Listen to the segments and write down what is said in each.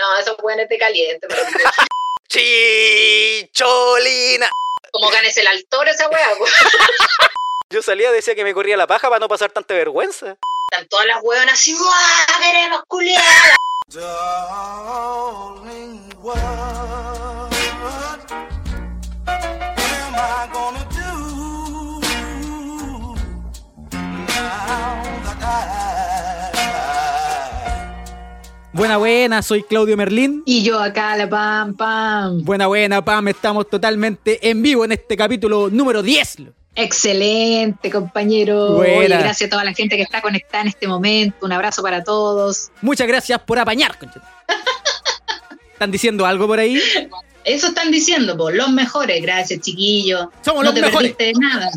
No, esos buenos te caliente, pero Chicholina. como ganes el altor esa weá. Yo salía, decía que me corría la paja para no pasar tanta vergüenza. Están todas las weonas así, ¡guau! ¡Queremos culiar! Darling, what Buena, buena, soy Claudio Merlín. Y yo acá, la pam, pam. Buena, buena, Pam, estamos totalmente en vivo en este capítulo número 10. Excelente, compañero. Oye, gracias a toda la gente que está conectada en este momento. Un abrazo para todos. Muchas gracias por apañar. ¿Están diciendo algo por ahí? Eso están diciendo, pues, los mejores. Gracias, chiquillos. Somos no los te mejores. perdiste de nada.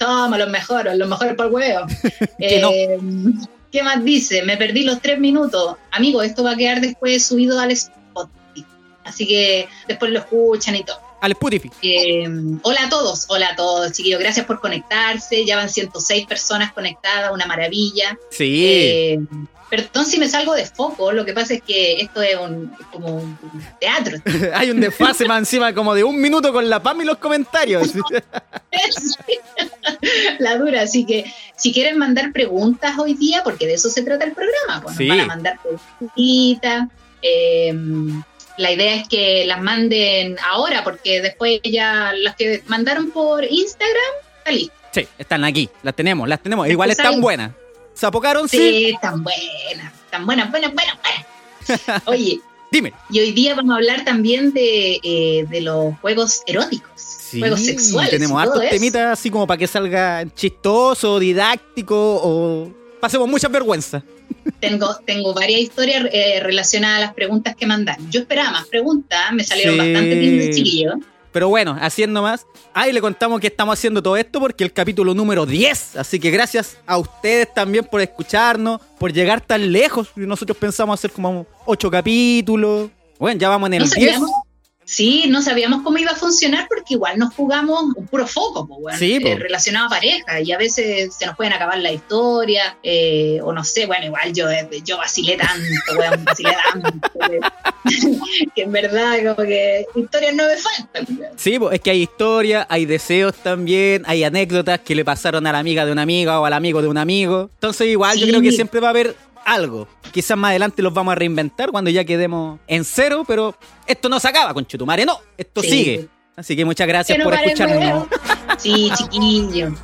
Somos los mejores, los mejores por huevo. Que no. ¿Qué más dice? Me perdí los tres minutos. Amigo, esto va a quedar después subido al Spotify. Así que después lo escuchan y todo. Al Spotify. Eh, hola a todos, hola a todos, chiquillos. Gracias por conectarse. Ya van 106 personas conectadas, una maravilla. Sí. Eh, perdón si me salgo de foco, lo que pasa es que esto es un, como un teatro. Hay un desfase más encima como de un minuto con la Pam y los comentarios. la dura, así que si quieren mandar preguntas hoy día, porque de eso se trata el programa, pues Sí. nos van a mandar preguntitas. eh, la idea es que las manden ahora, porque después ya las que mandaron por Instagram, está listo. Sí, están aquí, las tenemos, las tenemos. Igual están buenas. ¿Se apocaron? Sí. Sí, tan buenas, tan buenas, buenas, buenas, buenas. Oye, Dime. y hoy día vamos a hablar también de, eh, de los juegos eróticos, Sí, juegos sexuales. Tenemos hartos temitas así como para que salga chistoso, didáctico o pasemos mucha vergüenza. Tengo, tengo varias historias eh, relacionadas a las preguntas que mandan. Yo esperaba más preguntas, me salieron Sí. bastante lindos chiquillos. Pero bueno, haciendo más. Ahí le contamos que estamos haciendo todo esto porque el capítulo número 10. Así que gracias a ustedes también por escucharnos, por llegar tan lejos. Nosotros pensamos hacer como 8 capítulos. Bueno, ya vamos en el No 10. sabíamos, sí, no sabíamos cómo iba a funcionar porque igual nos jugamos un puro foco, pues, bueno, Sí, eh, relacionado a pareja y a veces se nos pueden acabar la historia eh, o no sé, bueno, igual yo, eh, yo vacilé tanto, weón, vacilé tanto que, en verdad como que historias no me faltan. weón. Sí, pues, es que hay historia, hay deseos también, hay anécdotas que le pasaron a la amiga de una amiga o al amigo de un amigo. Entonces igual yo creo que siempre va a haber algo. Quizás más adelante los vamos a reinventar cuando ya quedemos en cero, pero esto no se acaba, con Chutumare, no, esto Sí. sigue. Así que muchas gracias por escucharnos. Sí, chiquillo.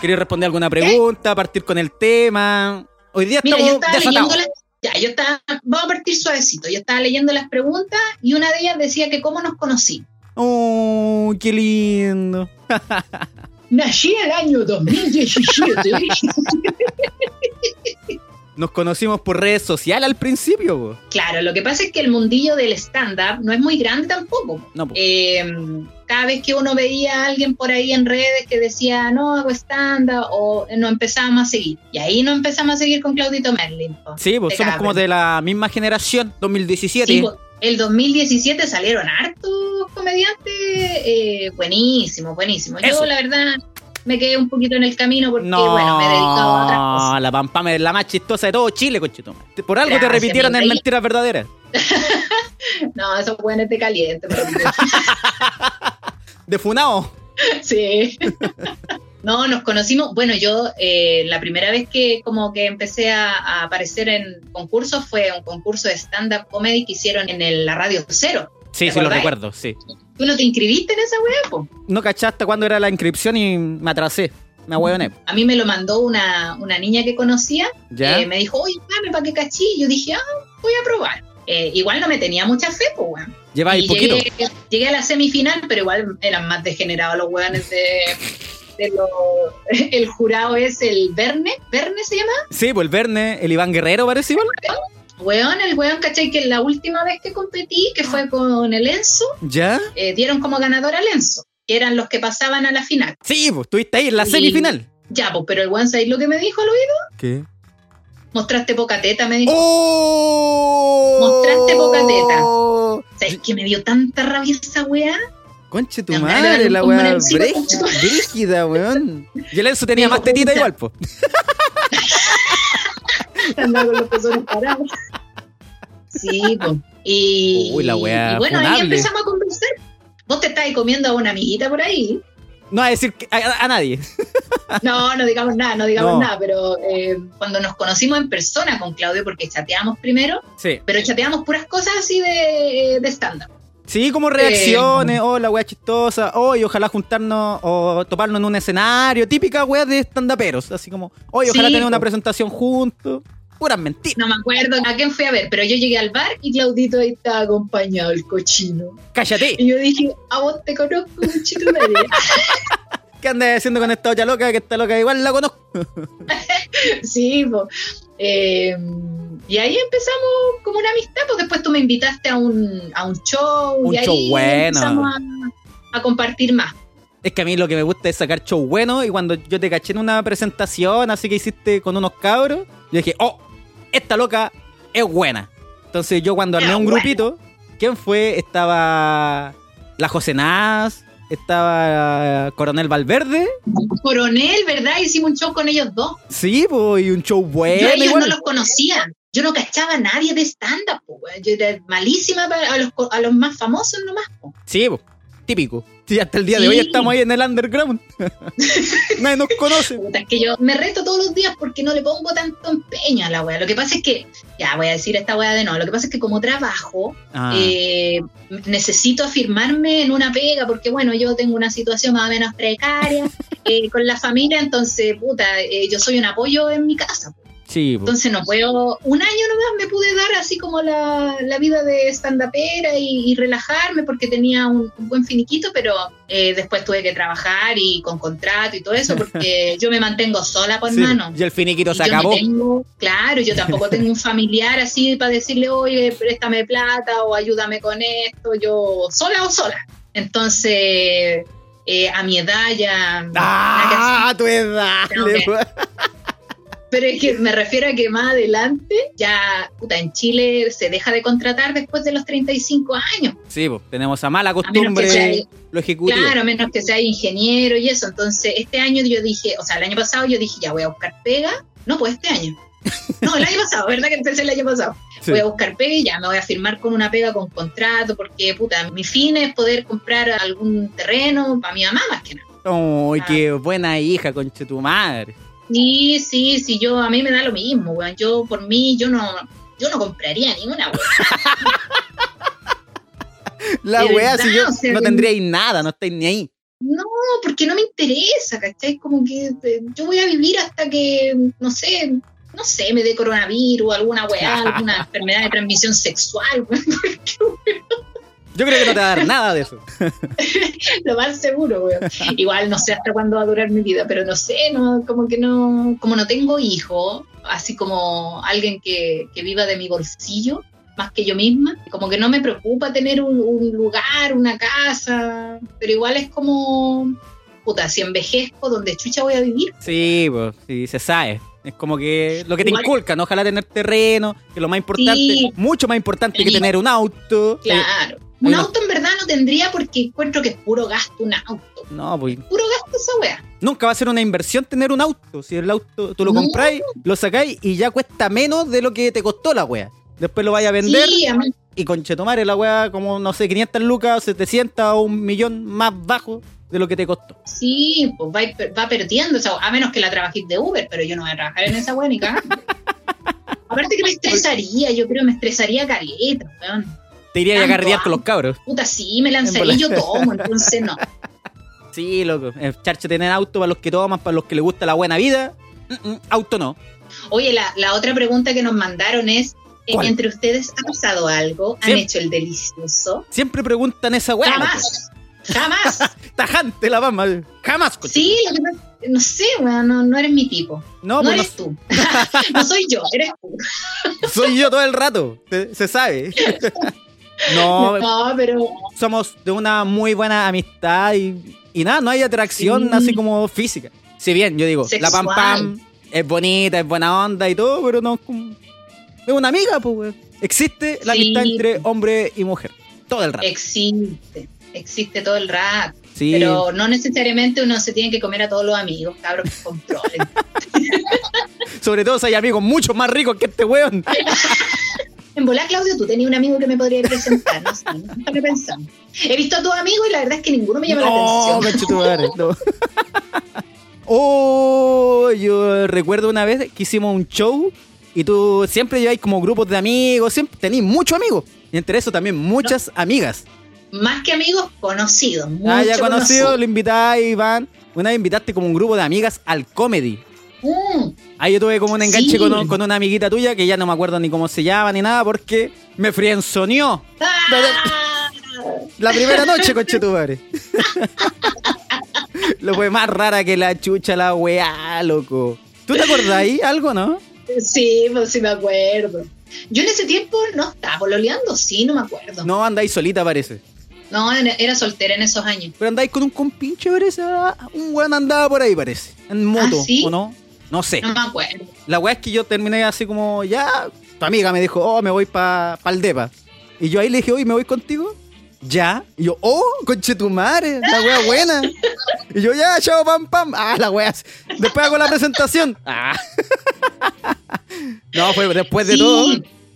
¿Queréis responder alguna pregunta? Partir con el tema. Hoy día Mira, yo estamos estaba leyendo desatados. las, ya, yo estaba, vamos a partir suavecito. Yo estaba leyendo las preguntas y una de ellas decía que cómo nos conocí. Oh, qué lindo. Nací el año 2017. Nos conocimos por redes sociales al principio. claro, lo que pasa es que el mundillo del stand-up no es muy grande tampoco. No, po. Eh, cada vez que uno veía a alguien por ahí en redes que decía, no, hago stand-up, o nos empezábamos a seguir. Y ahí nos empezamos a seguir con Claudito Merlin. po. sí, pues somos como de la misma generación, 2017. Sí, po, el 2017 salieron hartos comediantes eh, buenísimos, buenísimos. Eso. Yo, la verdad, me quedé un poquito en el camino porque, no, bueno, me he dedicado a otras cosas. la Pampame es la más chistosa de todo Chile, conchetumare. Por algo te repitieron en mentiras verdaderas. No, esos buenos de caliente. pero- De Funao. sí. No, nos conocimos, bueno, yo eh, la primera vez que como que empecé a, a aparecer en concursos fue un concurso de stand-up comedy que hicieron en el- la Radio Cero. Sí, ¿Te sí, lo recuerdo, sí. ¿Tú no te inscribiste en esa weá, po? No cachaste cuándo era la inscripción y me atrasé. Me ahueoné. A mí me lo mandó una, una niña que conocía ¿Ya? Eh, me dijo, oye, dame para que cachí. Y yo dije, ah, voy a probar. Eh, igual no me tenía mucha fe, pues, weón. Ahí poquito. llegué, llegué a la semifinal, pero igual eran más degenerados los weones de. De los- el jurado es el Verne, ¿Verne se llama? Sí, pues el Verne, el Iván Guerrero parece igual. Weón, el weón, ¿cachai? Que la última vez que competí, que fue con el Enzo, ¿Ya? eh, dieron como ganador al Enzo, que eran los que pasaban a la final. Sí, pues estuviste ahí en la Y- semifinal. Ya, pues, pero el weón, ¿sabéis lo que me dijo al oído? ¿Qué? Mostraste poca teta, me dijo. ¡Oh! Mostraste poca teta. ¿Sabes que me dio tanta rabia esa weá? Conche tu madre, madre, la weá brígida, weón. Y el Enzo tenía más tetita igual, po. Andaba con los pezones parados. Sí, pues. Y, Uy, la wea y bueno, ahí empezamos a conversar. Vos te estabas comiendo a una amiguita por ahí. No a decir que- a, a nadie. No, no digamos nada, no digamos No. nada, pero eh, cuando nos conocimos en persona con Claudio, porque chateamos primero, Sí. pero chateamos puras cosas así de, de stand-up. Sí, como reacciones, oh, la wea chistosa, oh, y ojalá juntarnos o toparnos en un escenario, típica wea de stand-uperos, así como, oye, ojalá Sí, tener una presentación juntos. Puras mentiras. No me acuerdo a quién fui a ver, pero yo llegué al bar y Claudito ahí estaba acompañado, el cochino. Cállate. Y yo dije, a vos te conozco, cochino. ¿Qué andas haciendo con esta olla loca? Que esta loca igual la conozco. Sí, po. Eh, y ahí empezamos como una amistad, pues después tú me invitaste a un, a un show Un y ahí show bueno. empezamos a, a compartir más. Es que a mí lo que me gusta es sacar show bueno y cuando yo te caché en una presentación así que hiciste con unos cabros, yo dije, oh, esta loca es buena. Entonces yo cuando armé un grupito, ¿quién fue? Estaba la José Naz, estaba Coronel Valverde, Coronel, ¿verdad? Hicimos un show con ellos dos. sí, pues, y un show Yo bueno. a ellos no los conocía. Yo no cachaba a nadie de stand-up, weón. Yo era malísima para a los, a los más famosos nomás. po. Sí, pues, típico. Sí, hasta el día de hoy estamos ahí en el underground. Nadie nos conoce. Es que yo me reto todos los días porque no le pongo tanto empeño a la wea. Lo que pasa es que, ya voy a decir esta wea de no, lo que pasa es que como trabajo, Ah, eh, necesito afirmarme en una pega porque, bueno, yo tengo una situación más o menos precaria eh, con la familia, entonces, puta, eh, yo soy un apoyo en mi casa. Sí, pues. Entonces no puedo, un año nomás me pude dar así como la, la vida de stand-upera y, y relajarme porque tenía un, un buen finiquito, pero eh, después tuve que trabajar y con contrato y todo eso porque yo me mantengo sola por Sí, mano. Y el finiquito Y se acabó. tengo, claro, yo tampoco tengo un familiar así para decirle, oye, préstame plata o ayúdame con esto, yo sola o sola. Entonces, eh, a mi edad ya... ¡Ah! tu edad! Pero es que me refiero a que más adelante, ya, puta, en Chile se deja de contratar después de los 35 años. Sí, pues, tenemos a mala costumbre sea- lo ejecutivo. Claro, a menos que sea ingeniero y eso. Entonces, este año yo dije, o sea, el año pasado yo dije, ya voy a buscar pega. No, pues este año. No, el año pasado, ¿verdad que empecé el año pasado? Sí. Voy a buscar pega y ya me voy a firmar con una pega con contrato, porque, puta, mi fin es poder comprar algún terreno para mi mamá más que nada. ¡Ay, Ah. qué buena hija, conche tu madre! Sí, sí, sí, yo, a mí me da lo mismo, weón. Yo, por mí, yo no, yo no compraría ninguna, weón. La De weá, verdad, si yo o sea, no tendríais nada, no estáis ni ahí. No, porque no me interesa, ¿cachai? Como que eh, yo voy a vivir hasta que, no sé, no sé, me dé coronavirus, alguna weá, alguna enfermedad de transmisión sexual, weón, Yo creo que no te va a dar nada de eso. lo más seguro, weón. Igual no sé hasta cuándo va a durar mi vida, pero no sé, no, como que no, como no tengo hijo, así como alguien que, que viva de mi bolsillo, más que yo misma, como que no me preocupa tener un, un lugar, una casa, pero igual es como, puta, si envejezco, ¿dónde chucha voy a vivir? Sí, pues, sí, se sabe. Es como que lo que te Igual- inculcan, ojalá tener terreno, que lo más importante, Sí. mucho más importante que tener un auto. Claro. Un auto en verdad no tendría porque encuentro que es puro gasto un auto. no, pues Puro gasto esa wea. nunca va a ser una inversión tener un auto. Si el auto tú lo No. compráis, lo sacáis y ya cuesta menos de lo que te costó la wea. Después lo vaya a vender Sí, y conchetomare la wea como, no sé, 500 lucas, 700 o un millón más bajo de lo que te costó. sí, pues va, va perdiendo, o sea, a menos que la trabajéis de Uber, pero yo no voy a trabajar en esa wea ni cagando. Aparte que me estresaría, yo creo que me estresaría caleta, weón. Te iría a carrear con los cabros. Puta, sí, me lanzaría y yo tomo, entonces no. Sí, loco. Eh, Charche tener auto para los que toman, para los que les gusta la buena vida. Mm, mm, auto no. Oye, la, la otra pregunta que nos mandaron es, eh, ¿Cuál? ¿entre ustedes ha pasado algo? ¿Han Siempre. hecho el delicioso? Siempre preguntan esa weá. Jamás, jamás. Tajante la pama. Jamás, coche. Sí, lo que pasa- no sé, weón, no, no eres mi tipo. No, No, pues eres tú. no soy yo, eres tú. no, soy yo todo el rato. Se, se sabe. No, No, pero somos de una muy buena amistad y, y nada, no hay atracción Sí. así como física. Si bien, yo digo, la pam pam es bonita, es buena onda y todo, pero no es como. Es una amiga, pues, weón. Existe la Sí. amistad entre hombre y mujer. Todo el rato. existe, existe todo el rato. Sí. Pero no necesariamente uno se tiene que comer a todos los amigos, cabros, controlen. Sobre todo si hay amigos mucho más ricos que este weón. En volar, Claudio, tú tenías un amigo que me podría presentar, no sé, nunca lo he visto a tus amigos y la verdad es que ninguno me llama No, la atención. conchetumare, no. Oh, yo recuerdo una vez que hicimos un show y tú siempre lleváis como grupos de amigos, siempre tenéis muchos amigos. Y entre eso también muchas amigas. Más que amigos, conocidos. Ah, ya conocido, conocido. lo invitáis, Iván. Una vez invitaste como un grupo de amigas al comedy. Mm, Ahí yo tuve como un enganche Sí. con, con una amiguita tuya que ya no me acuerdo ni cómo se llama ni nada porque me frienzoneó ¡Ah! la primera noche, conche tu madre. Lo fue más rara que la chucha, la weá, loco. ¿Tú te acordás ahí algo, no? Sí, pues sí me acuerdo. Yo en ese tiempo no estaba pololeando, sí, no me acuerdo. No, No, andáis solita, parece. en- era soltera en esos años. Pero andáis con un compinche, parece. ah, Un weón andaba por ahí, parece. En moto, ¿Ah, sí? ¿o no? No sé. No me acuerdo. La weá es que yo terminé así como, ya. Tu amiga me dijo, oh, me voy para pa el depa. Y yo ahí le dije, oye, ¿me voy contigo? Ya. Y yo, oh, conche tu madre, la weá buena. Y yo, ya, chao, pam, pam. Ah, la weá. Después hago la presentación. Ah. No, fue después de Sí. todo.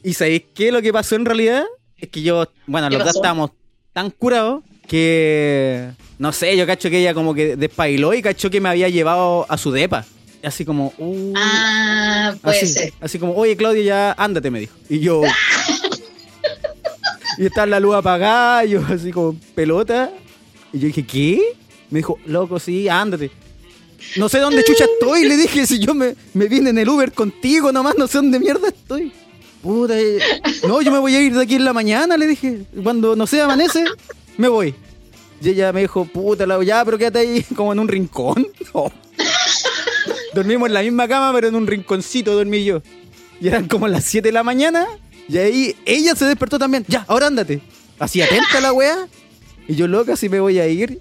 ¿Y sabéis qué? Lo que pasó en realidad es que yo, bueno, ¿Qué los dos estábamos tan curados que, no sé, yo cacho que ella como que despailó y cacho que me había llevado a su depa. Así como, uh, Ah, puede así, ser. así como, oye Claudia, ya ándate, me dijo. Y yo. y está la luz apagada, yo así como pelota. Y yo dije, ¿qué? Me dijo, loco, sí, ándate. No sé dónde chucha estoy, le dije, si yo me, me vine en el Uber contigo nomás, no sé dónde mierda estoy. Puta, eh, no, yo me voy a ir de aquí en la mañana, le dije. Cuando no sé, amanece, me voy. Y ella me dijo, puta, la, ya, pero quédate ahí como en un rincón. Oh. Dormimos en la misma cama, pero en un rinconcito dormí yo. Y eran como las 7 de la mañana. Y ahí ella se despertó también. Ya, ahora ándate. Así atenta la weá. Y yo loca, si me voy a ir.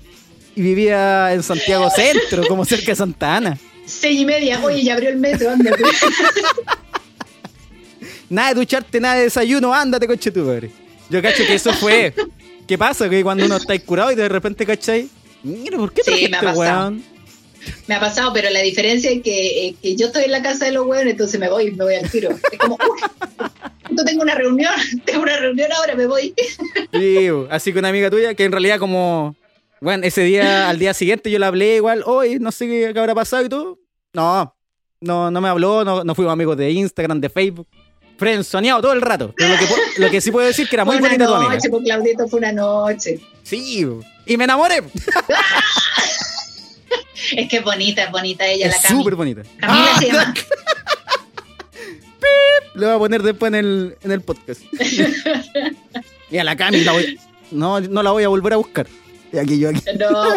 Y vivía en Santiago Centro, como cerca de Santa Ana. Seis y media, oye, ya abrió el metro, ándate. Nada de ducharte, nada de desayuno, ándate, coche tu madre. Yo cacho que eso fue. ¿Qué pasa? Que cuando uno está curado y de repente cachai. Mira, ¿por qué Sí, trajiste, pasado. weón? Me ha pasado, pero la diferencia es que, eh, que yo estoy en la casa de los huevos, entonces me voy, me voy al tiro. Es como, uy, yo tengo una reunión, tengo una reunión ahora, me voy. Sí, así que una amiga tuya que en realidad como, bueno, ese día, al día siguiente yo le hablé igual, hoy no sé qué, qué habrá pasado y todo. No, no, no me habló, no, no fuimos amigos de Instagram, de Facebook. Frenzoneado todo el rato. Pero lo que, pu- lo que sí puedo decir que era muy Fue bonita tu una amiga. noche, pues Claudito fue una noche. Sí, y me enamoré. Es que es bonita, es bonita ella, la Cami. súper bonita. Camila Ah, se llama. Lo voy a poner después en el, en el podcast. y a la Cami la voy, no, no la voy a volver a buscar. Y aquí yo aquí. No.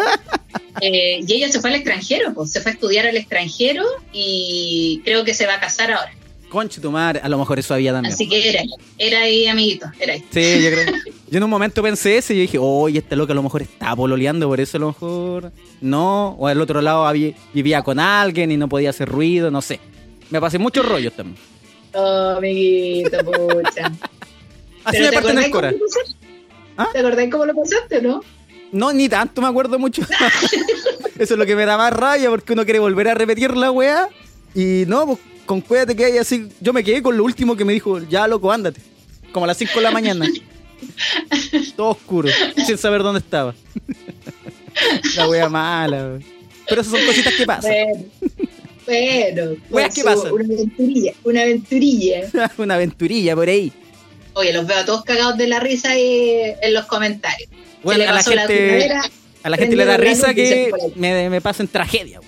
Eh, y ella se fue al extranjero, pues se fue a estudiar al extranjero y creo que se va a casar ahora. Conche tu madre, a lo mejor eso había también. Así que era, era ahí, amiguito, era ahí. Sí, yo creo. Yo en un momento pensé eso y yo dije, oye, esta loca a lo mejor está pololeando, por eso a lo mejor no. O al otro lado había- vivía con alguien y no podía hacer ruido, no sé. Me pasé muchos rollos también. Oh, amiguito, pucha. Así me ¿te parte en el cora. ¿Ah? ¿Te acordás cómo lo pasaste o no? No, ni tanto me acuerdo mucho. Eso es lo que me da más rabia porque uno quiere volver a repetir la weá. Y no, pues con cuédate que hay así. Yo me quedé con lo último que me dijo, ya loco, ándate. Como a las 5 de la mañana. Todo oscuro, sin saber dónde estaba. la wea mala. wey. Pero esas son cositas que pasan. Bueno, bueno. Weas, ¿qué su- pasa? Una aventurilla, una aventurilla. Una aventurilla por ahí. Oye, los veo a todos cagados de la risa ahí en los comentarios. Bueno, a la gente, primavera, a la gente le da risa que me, me pasen tragedia.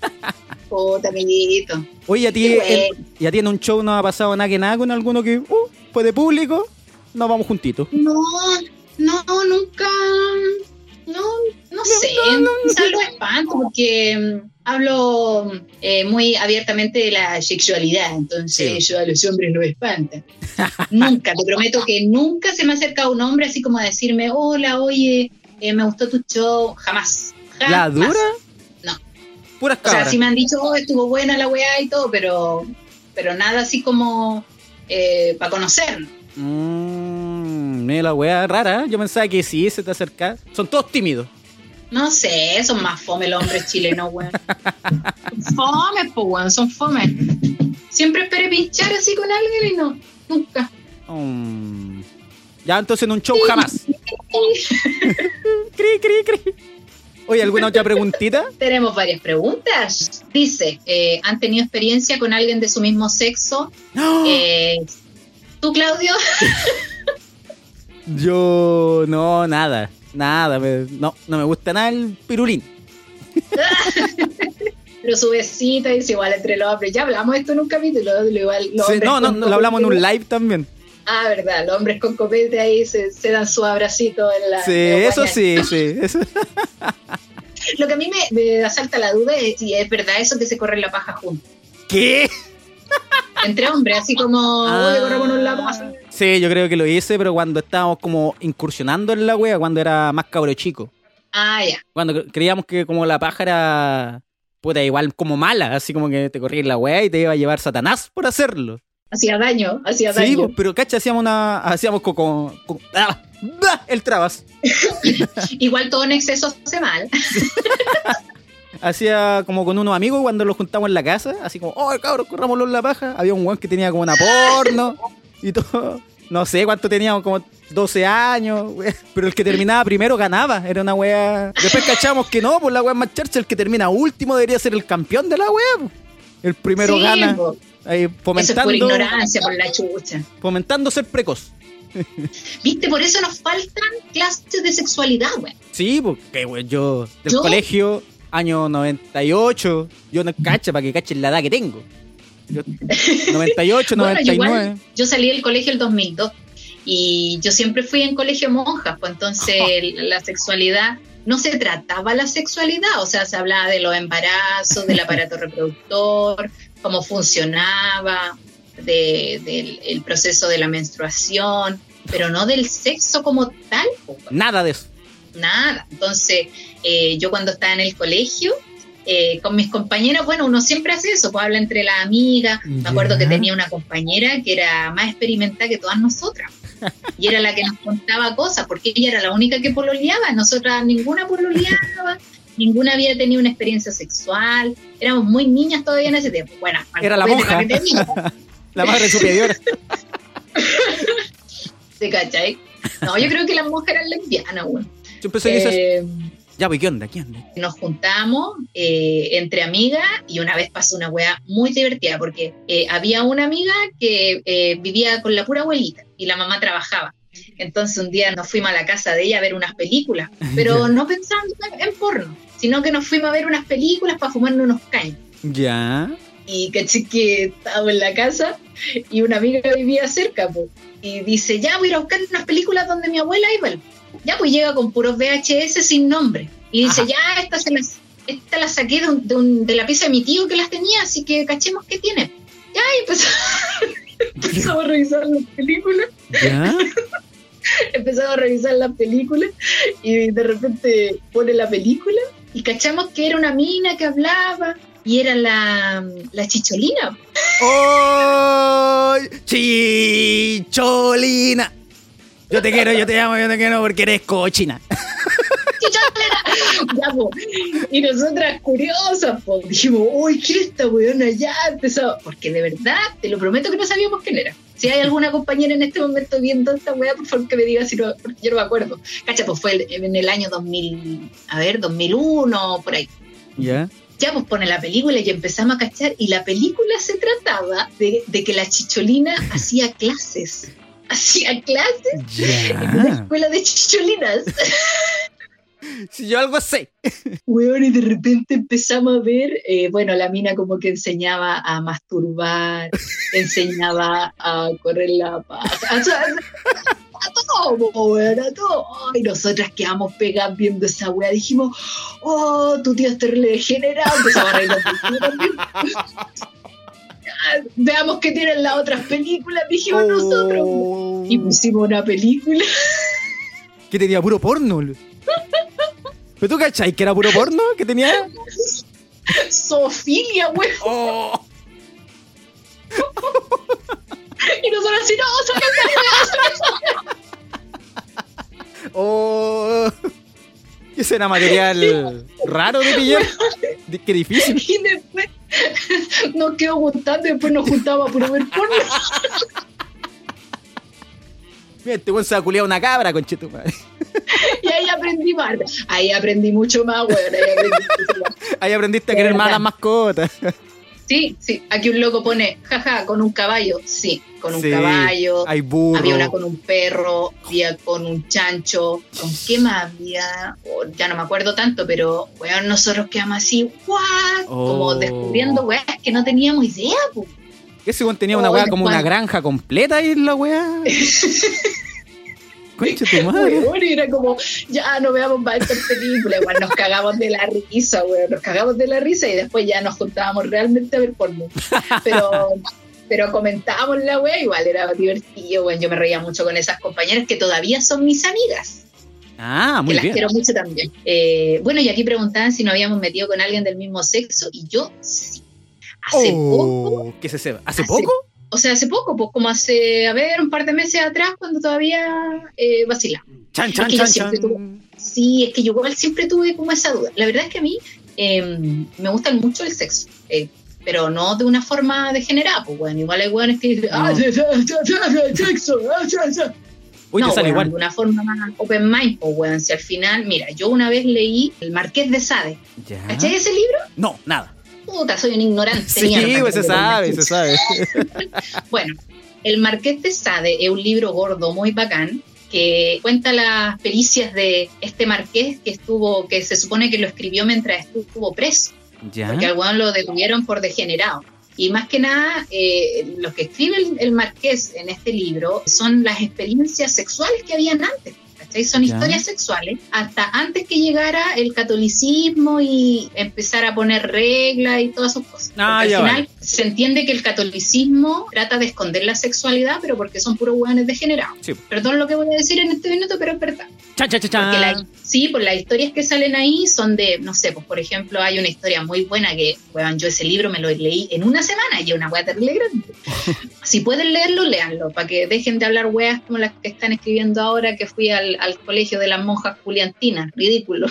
Puta, amiguito. Oye, a ti, en, y a ti en un show no ha pasado nada que nada con alguno que uh, fue de público. Nos vamos juntitos. No, no, nunca. No, no sé. Quizás lo espanto porque mm, hablo eh, muy abiertamente de la sexualidad, entonces Sí. yo a los hombres no me espantan. nunca, te prometo que nunca se me acerca un hombre así como a decirme, hola, oye, eh, me gustó tu show. Jamás. ¿La jamás. dura? Puras O sea, cabras. sí me han dicho, oh, estuvo buena la weá y todo, pero, pero nada así como para conocernos. Mmm, mira la wea rara. ¿eh? Yo pensaba que sí, se te acerca. Son todos tímidos. No sé, son más fome los hombres chilenos, weón. Fome, pues, weón, son fome. Siempre esperé pinchar así con alguien y no, nunca. Mm. Ya entonces en un show jamás. cri, cri, cri. Oye, ¿alguna otra preguntita? Tenemos varias preguntas. Dice, eh, ¿han tenido experiencia con alguien de su mismo sexo? ¡No! Eh, ¿Tú, Claudio? Yo no, nada. Nada. no, no me gusta nada el pirulín. Pero su besita es igual entre los hombres. Ya hablamos de esto en un capítulo. lo Igual, Sí, no, no, lo hablamos en un live también. Ah, verdad, los hombres con copete ahí se, se dan su abracito en la. Sí, en eso sí, sí. Eso. Lo que a mí me, me asalta la duda es si es verdad eso que se corre la paja juntos. ¿Qué? Entre hombres, así como, Ah. oye, corrémonos la paja. Sí, yo creo que lo hice, pero cuando estábamos como incursionando en la wea, cuando era más cabro chico. Ah, ya. Cuando cre- creíamos que como la paja era puta igual como mala, así como que te corría la wea y te iba a llevar Satanás por hacerlo. Hacía daño, hacía Sí, daño. pero cacha, hacíamos una. Hacíamos como- ah, bah, el trabas. Igual todo en exceso hace mal. Hacía como con unos amigos cuando los juntamos en la casa, así como, oh cabros, corrámoslo en la paja. Había un weón que tenía como una porno y todo. No sé cuánto teníamos, como 12 años, wea. pero el que terminaba primero ganaba. Era una wea. Después cachamos que no, pues la wea más charcha, el que termina último debería ser el campeón de la wea. El primero Sí, gana. po. Ahí Eso es fomentando, por ignorancia, por la chucha. fomentando ser precoz. ¿Viste? Por eso nos faltan clases de sexualidad, güey. Sí, porque güey, yo del ¿Yo? colegio, año 98, yo no cacha para que cachen la edad que tengo. Yo- 98, Bueno, yo 99. igual, yo salí del colegio el 2002 y yo siempre fui en colegio monjas, pues entonces la sexualidad no se trataba la sexualidad, o sea, se hablaba de los embarazos, del aparato reproductor, cómo funcionaba, de- del el proceso de la menstruación, pero no del sexo como tal. Nada de eso. nada. Entonces, eh, yo cuando estaba en el colegio, eh, con mis compañeras, bueno, uno siempre hace eso, pues habla entre las amigas. Me acuerdo que tenía una compañera que era más experimentada que todas nosotras. Y era la que nos contaba cosas, porque ella era la única que pololeaba. Nosotras ninguna pololeaba, ninguna había tenido una experiencia sexual. Éramos muy niñas todavía en ese tiempo. Bueno, Era la monja. ¿para qué te digo? La madre superior. ¿Te cachai? No, yo creo que las monjas eran lesbianas, güey. Yo empecé Eh, ya, pues, ¿qué onda? ¿Qué onda? nos juntamos eh, entre amigas y una vez pasó una wea muy divertida porque eh, había una amiga que eh, vivía con la pura abuelita y la mamá trabajaba. Entonces un día nos fuimos a la casa de ella a ver unas películas, pero Ya. no pensando en porno, sino que nos fuimos a ver unas películas para fumarnos unos caños. Ya. Y caché que estábamos en la casa y una amiga vivía cerca, po, y dice, ya voy a ir a buscar unas películas donde mi abuela iba. Ya pues llega con puros VHS sin nombre. Y dice, Ajá. ya, esta, se las, esta la saqué de, un- de, un- de la pieza de mi tío que las tenía, así que cachemos qué tiene. Ya, y empezó, empezamos a revisar las películas, Ya. empezamos a revisar las películas y de repente pone la película y cachamos que era una mina que hablaba y era la, la chicholina. ¡Oh! ¡Chicholina! Yo te quiero, yo te amo, yo te quiero porque eres cochina. Chicholina. Ya, po. Y nosotras curiosas, po, dijimos, uy, ¿quién es esta weona? Ya empezó. Porque de verdad, te lo prometo que no sabíamos quién era. Si hay alguna compañera en este momento viendo esta weá, por favor que me diga si no, porque yo no me acuerdo. Cacha, pues fue en el año 2000, a ver, 2001, por ahí. Ya. Ya pues pone la película y empezamos a cachar y la película se trataba de, de que la chicholina hacía clases. Hacía clases en una Ya. escuela de chicholinas. Si yo algo sé. Weón, y de repente empezamos a ver, eh, bueno, la mina como que enseñaba a masturbar, enseñaba a correr la paz, a, todo, weón, a todo. Y nosotras quedamos pegadas viendo esa weá, dijimos, oh, tu tío es terrible degenerado, empezamos a Veamos qué tienen las otras películas, dijimos nosotros. Oh. Y pusimos una película. Que tenía puro porno. ¿Pero tú cachai que era puro porno que tenía? Sofilia, weón. Oh. Y nosotros así, no, saca Oh. ¿Qué Ese era material raro de pillar. Qué difícil. Y después nos quedó gustando y después nos juntaba por ver porno. Este weón se va a culiar una cabra, conchito. Y ahí aprendí más. Ahí aprendí mucho más, weón. Ahí aprendí mucho más. Ahí aprendiste a querer más a las mascotas. Sí, sí. Aquí un loco pone, jaja, con un caballo. Sí, con un Sí, caballo. Hay burro. Había una con un perro, había con un chancho. ¿Con qué más había? Oh, ya no me acuerdo tanto, pero, weón, nosotros quedamos así, ¿what? Como Oh. descubriendo weas que no teníamos idea, po. Ese weón tenía una weá Oye, como una granja completa ahí en la weá. Concha tu madre. Weón, y era como, ya no veamos más estas películas, weón, nos cagamos de la risa, weón, nos cagamos de la risa y después ya nos juntábamos realmente a ver porno. Pero, pero comentábamos la wea, igual era divertido, weón, yo me reía mucho con esas compañeras que todavía son mis amigas, Ah, que muy las bien. quiero mucho también. Eh, bueno, y aquí preguntaban si nos habíamos metido con alguien del mismo sexo y yo sí. Hace poco, Oh, ¿Qué se? ¿Hace Hace- poco? o sea, hace poco, pues como hace, a ver, un par de meses atrás, cuando todavía eh, vacilaba. Chan, chan, que chan. Sí, es que yo igual siempre tuve como esa duda. La verdad es que a mí eh, me gusta mucho el sexo, eh, pero no de una forma degenerada, pues bueno, igual hay weones que dicen, ah, sexo, ah, ah, ah". Uy, no, igual. de una forma más open mind, pues weón, si al final, mira, yo una vez leí El Marqués de Sade. ¿cachai ese libro? No, nada. Puta, soy un ignorante. Sí, mierda, pues se sabe, se sabe. bueno, El Marqués de Sade es un libro gordo muy bacán que cuenta las pericias de este marqués que estuvo, que se supone que lo escribió mientras estuvo preso, Ya. porque al weón lo detuvieron por degenerado. Y más que nada, eh, lo que escribe el, el marqués en este libro son las experiencias sexuales que habían antes. ¿Cachai? Son historias sexuales hasta antes que llegara el catolicismo y empezar a poner reglas y todas sus cosas. Ah, al final vale. se entiende que el catolicismo trata de esconder la sexualidad, pero porque son puros hueones degenerados. Sí. Perdón lo que voy a decir en este minuto, pero es verdad. Porque la- sí, pues las historias que salen ahí son de, no sé, pues por ejemplo hay una historia muy buena que, weón, yo ese libro me lo leí en una semana y es una wea terrible grande. si pueden leerlo, léanlo, para que dejen de hablar weas como las que están escribiendo ahora que fui al, al colegio de las monjas juliantinas. Ridículo.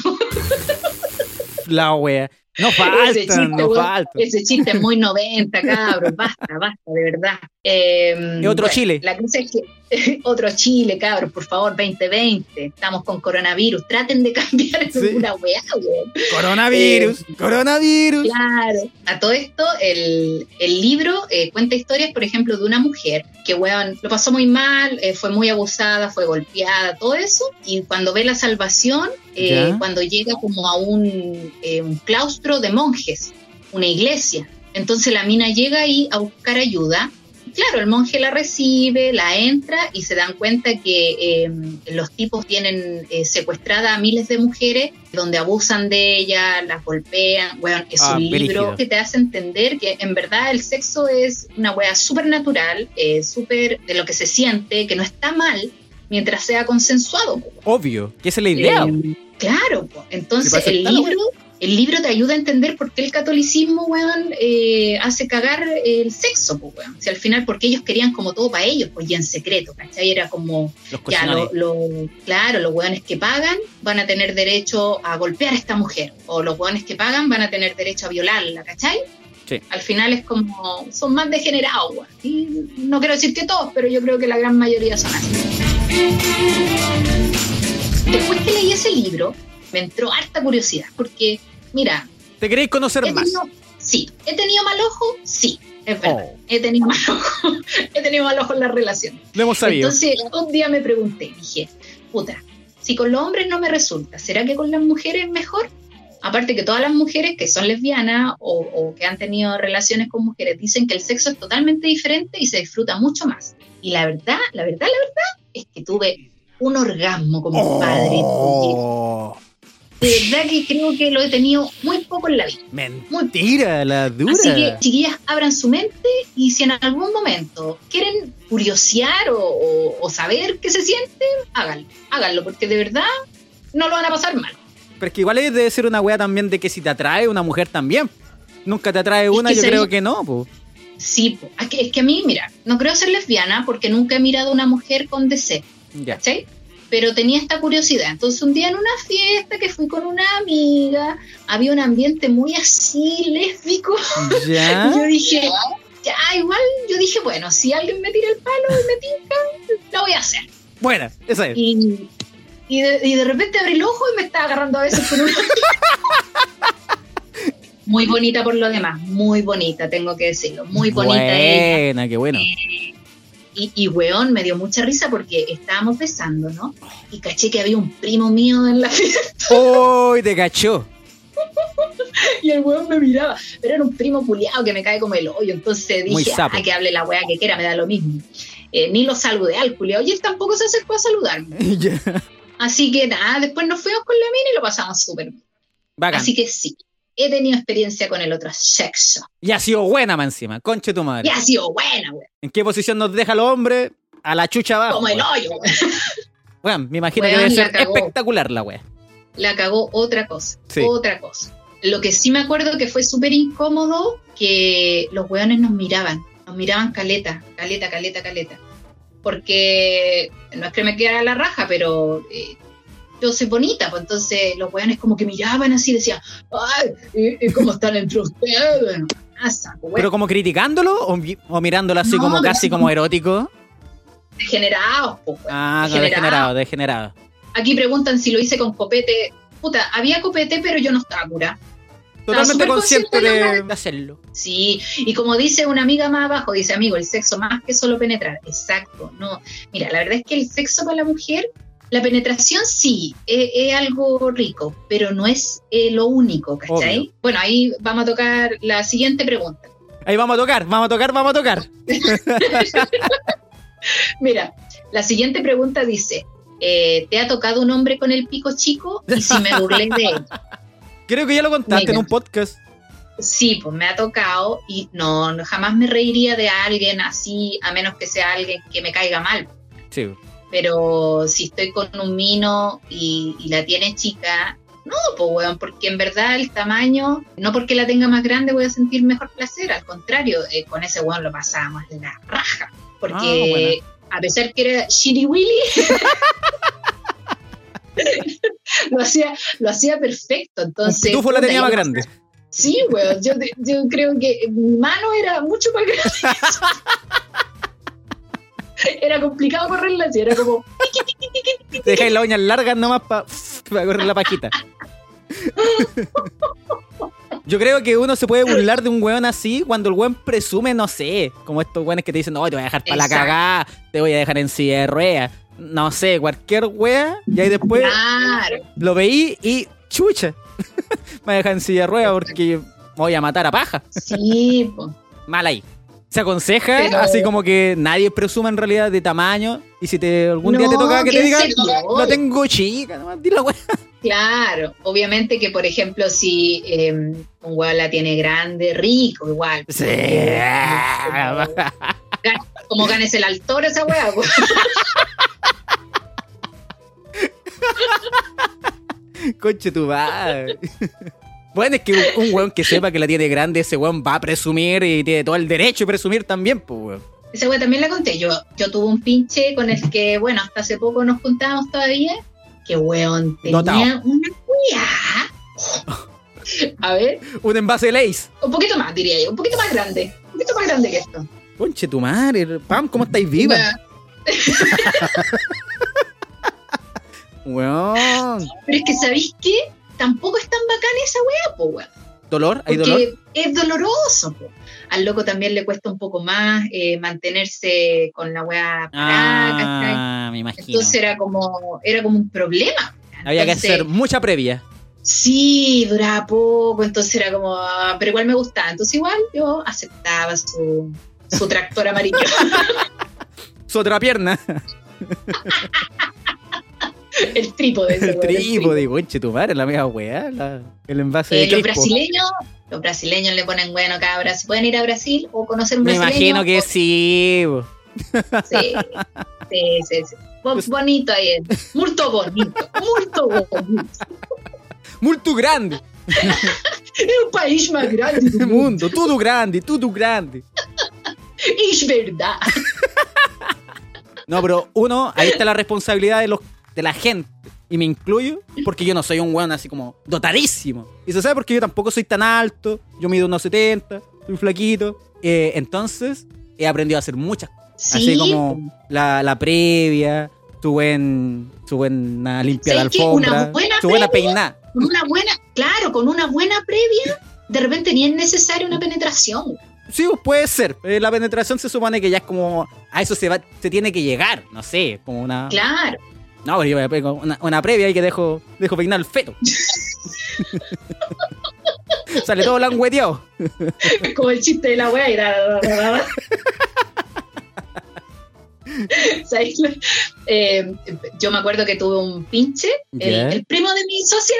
La wea. No Ese faltan, chiste, no weón, faltan. Ese chiste es muy 90, cabros. Basta, basta, de verdad. Eh, Y otro Chile. La cosa es que otro Chile, cabros, por favor, 2020. Estamos con coronavirus. Traten de cambiar Sí. alguna weá, weón. Coronavirus, Eh, coronavirus. Claro. A todo esto, el, el libro eh, cuenta historias, por ejemplo, de una mujer que, weón, lo pasó muy mal, eh, fue muy abusada, fue golpeada, todo eso. Y cuando ve la salvación, eh, cuando llega como a un, eh, un claustro de monjes, una iglesia. Entonces la mina llega ahí a buscar ayuda. Claro, el monje la recibe, la entra y se dan cuenta que eh, los tipos tienen eh, secuestrada a miles de mujeres donde abusan de ellas, las golpean. Bueno, es Ah, un libro brígido. que te hace entender que en verdad el sexo es una wea súper natural, eh, súper de lo que se siente, que no está mal mientras sea consensuado. Obvio, que esa es la idea. Eh, claro, entonces el libro, el libro te ayuda a entender por qué el catolicismo, weón, eh, hace cagar el sexo, po, weón. Si al final, porque ellos querían como todo para ellos, pues y en secreto, ¿cachai? Era como, Los ya, lo, cochinones. lo- claro, los weones que pagan van a tener derecho a golpear a esta mujer, o los weones que pagan van a tener derecho a violarla, ¿cachai? Sí. Al final es como, son más degenerados, weón. Y no quiero decir que todos, pero yo creo que la gran mayoría son así. Después que leí ese libro, me entró harta curiosidad, porque, mira, ¿Te queréis conocer más? tenido, sí, he tenido mal ojo, sí, es verdad. Oh, He tenido mal ojo, he tenido mal ojo en la relación. lo hemos sabido. Entonces, un día me pregunté, dije, puta, si con los hombres no me resulta, ¿será que con las mujeres mejor? Aparte que todas las mujeres que son lesbianas o, o que han tenido relaciones con mujeres dicen que el sexo es totalmente diferente y se disfruta mucho más. Y la verdad, la verdad, la verdad es que tuve un orgasmo con mi padre. De verdad que creo que lo he tenido muy poco en la vida. mentira, la dura. Así que, chiquillas, abran su mente y si en algún momento quieren curiosear o, o- o saber qué se siente, háganlo. Háganlo, porque de verdad no lo van a pasar mal. Pero es que igual debe ser una wea también de que si te atrae una mujer también. Nunca te atrae una, que yo creo que no, po. Sí, po. es que, es que a mí, mira, no creo ser lesbiana porque nunca he mirado a una mujer con deseo, Ya. ¿cachai? Pero tenía esta curiosidad. Entonces un día en una fiesta que fui con una amiga, había un ambiente muy así, lésbico. ¿Ya? Yo dije, ya, igual, yo dije, bueno, si alguien me tira el palo y me tinca, lo voy a hacer. Buena, esa es. Y, y, de, y de repente abrí el ojo y me estaba agarrando a veces con una... Muy bonita por lo demás, muy bonita, tengo que decirlo, muy bonita ella. Buena, qué bueno. Y, y weón, me dio mucha risa porque estábamos besando, ¿no? Y caché que había un primo mío en la fiesta ¡Uy, te cachó! y el weón me miraba. Pero era un primo culiado que me cae como el hoyo. Entonces dije, sapo. ah, que hable la weá que quiera, me da lo mismo. Eh, ni lo saludé al culiado. Y él tampoco se acercó a saludarme. Así que nada, después nos fuimos con la mina y lo pasamos súper bien. Bacán. Así que sí, he tenido experiencia con el otro sexo. Y ha sido buena más encima, conche tu madre. Y ha sido buena, weón. ¿En qué posición nos deja el hombre? A la chucha abajo. Como el hoyo, weón. Weón, me imagino que debe ser cagó. espectacular la wea. la cagó otra cosa, Sí. otra cosa. Lo que sí me acuerdo que fue súper incómodo, que los weones nos miraban, nos miraban caleta, caleta, caleta, caleta. Porque no es que me quedara la raja, pero eh, yo soy bonita, pues entonces los weones como que miraban así, decían, ay, ¿y, y cómo están entre ustedes? Ah, saco. ¿Pero como criticándolo o, o mirándolo así No, como casi como erótico? Degenerados, pues, weón, Ah, no, degenerados. degenerado, degenerado. Aquí preguntan si lo hice con copete. Puta, había copete, pero yo no estaba cura. Totalmente consciente de de hacerlo. Sí, y como dice una amiga más abajo, dice, amigo, el sexo más que solo penetrar. Exacto, no. Mira, la verdad es que el sexo para la mujer, la penetración sí, es, es algo rico, pero no es eh, lo único, ¿cachai? Obvio. Bueno, ahí vamos a tocar la siguiente pregunta. Ahí vamos a tocar, vamos a tocar, vamos a tocar. Mira, la siguiente pregunta dice, eh, ¿te ha tocado un hombre con el pico chico? Y si me burlé de él. Creo que ya lo contaste Mira. en un podcast. Sí, pues me ha tocado y no, no, jamás me reiría de alguien así, a menos que sea alguien que me caiga mal. Sí. Pero si estoy con un mino y, y la tiene chica, no, pues weón, porque en verdad el tamaño, no porque la tenga más grande voy a sentir mejor placer, al contrario, eh, con ese weón lo pasábamos en la raja, porque a pesar que era Shitty Willy, lo hacía, lo hacía perfecto, entonces... pitufo la tenía más grande. Sí, weón, yo, yo creo que mi mano era mucho más grande. era complicado correrla así, era como... Te dejáis las uñas largas nomás para correr la pajita. Yo creo que uno se puede burlar de un weón así cuando el weón presume, no sé, como estos weones que te dicen, no, te voy a dejar para la cagada, te voy a dejar en silla de ruedas, no sé, cualquier wea, y ahí después Claro. lo veí y chucha, me voy a dejar en silla de ruedas porque voy a matar a paja. Sí, po. Mal ahí. Se aconseja, Pero- así como que nadie presuma en realidad de tamaño, y si te algún día te No, toca que te ¿quién digan, la tengo chica, nomás di la wea. claro. Obviamente que, por ejemplo, si eh, un weón la tiene grande, rico, igual. Sí. Como ganes el altor esa weá. po. Conche tu madre. Bueno, es que un, un weón que sepa que la tiene grande, ese weón va a presumir y tiene todo el derecho de presumir también, pues weón. Esa weá también la conté. Yo, yo tuve un pinche con el que, bueno, hasta hace poco nos juntábamos todavía. Que weón tenía Notado. una weá. A ver, Un envase de Lace. un poquito más, diría yo. Un poquito más grande. Un poquito más grande que esto. Conche tu madre. Pam, ¿cómo estáis viva? Weón. Pero es que, ¿sabéis qué? Tampoco es tan bacán esa weá, po, weón. ¿Dolor? ¿Hay Porque dolor? es doloroso. po. Al loco también le cuesta un poco más eh, mantenerse con la weá parada. Ah, me imagino. Entonces era como, era como un problema. Había que hacer mucha previa. Sí, duraba poco, entonces era como, ah, pero igual me gustaba. Entonces igual yo aceptaba su, su tractor amarillo. Su otra pierna. el trípode. ese, El trípode, conche tu madre, la mega weá. la- el envase Eh, de los brasileños, los brasileños le ponen bueno cabra. Si pueden ir a Brasil o conocer un Me brasileño. imagino que sí. Sí, sí, sí. sí. Bo- bonito ahí es. Muito bonito. Muito bonito. Muito grande. É o país mais grande do El mundo. mundo, tudo grande, tudo grande. Es verdad. No, pero uno, ahí está la responsabilidad de los de la gente, y me incluyo, porque yo no soy un weón así como dotadísimo. Y se sabe porque yo tampoco soy tan alto, yo mido unos 70, soy flaquito. Eh, entonces, he aprendido a hacer muchas cosas. Sí, Así como la, la previa, su, buen, su buena limpia de alfombra, buena su buena peinada. con una buena, claro, con una buena previa, de repente ni es necesaria una penetración. Sí, pues, puede ser. Eh, la penetración se supone que ya es como. A eso se va, se tiene que llegar. No sé, como una. Claro. No, pero yo pego una, una previa ahí que dejo, dejo peinar el feto. Sale todo langueteado. Como el chiste de la wea y. ¿Sabes? Eh, yo me acuerdo que tuve un pinche, el, primo de mi socia,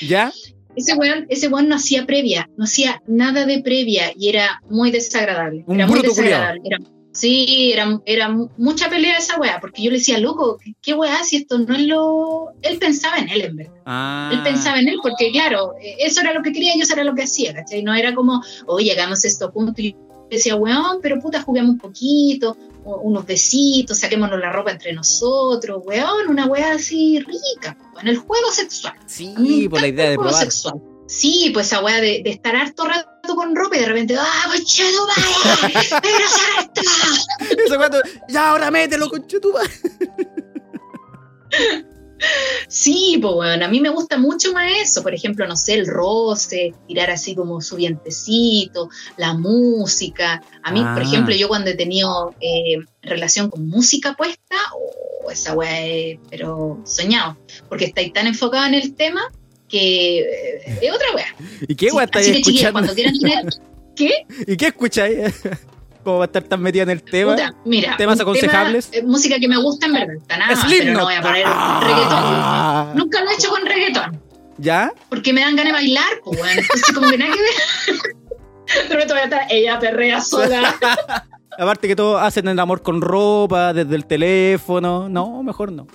¿Ya? ese weón, ese weón no hacía previa, no hacía nada de previa y era muy desagradable. Un era muy desagradable. Era- sí, era, era mucha pelea esa wea, porque yo le decía, loco, ¿qué, qué wea si esto no es lo. Él pensaba en él, en verdad. Ah. Él pensaba en él porque, claro, eh, eso era lo que quería y eso era lo que hacía, ¿cachai? No era como, oye, hagamos esto juntos. Y yo decía, weón, pero puta, juguemos un poquito, unos besitos, saquémonos la ropa entre nosotros, weón, una weá así rica, en el juego sexual. Sí, por la encanta idea de probar. sexual. Sí, pues esa weá de, de estar harto rato con ropa y de repente, ¡ah, conchetumare! ¡Pero cuando. Ya, ahora mételo, conchetuba. Sí, pues bueno, a mí me gusta mucho más eso. Por ejemplo, no sé, el roce, tirar así como su vientecito, la música. A mí, Ah. por ejemplo, yo cuando he tenido eh, relación con música puesta, oh, esa weá pero soñado, porque estáis tan enfocado en el tema que eh, es otra weá. ¿Y qué Sí, weá estáis que, chiquillas, escuchando? cuando quieran tener. ¿Qué? ¿Y qué escucháis? ¿Cómo va a estar tan metida en el tema? Puta, mira, ¿Temas aconsejables? tema, eh, música que me gusta en verdad, está nada, más, pero no voy a poner Ah. reggaetón. Nunca lo he hecho con reggaetón. ¿Ya? porque me dan ganas de bailar, pues, bueno. Entonces, como que nada que ver. Voy a estar, ella perrea sola. Aparte que todos hacen el amor con ropa, desde el teléfono. No, mejor no.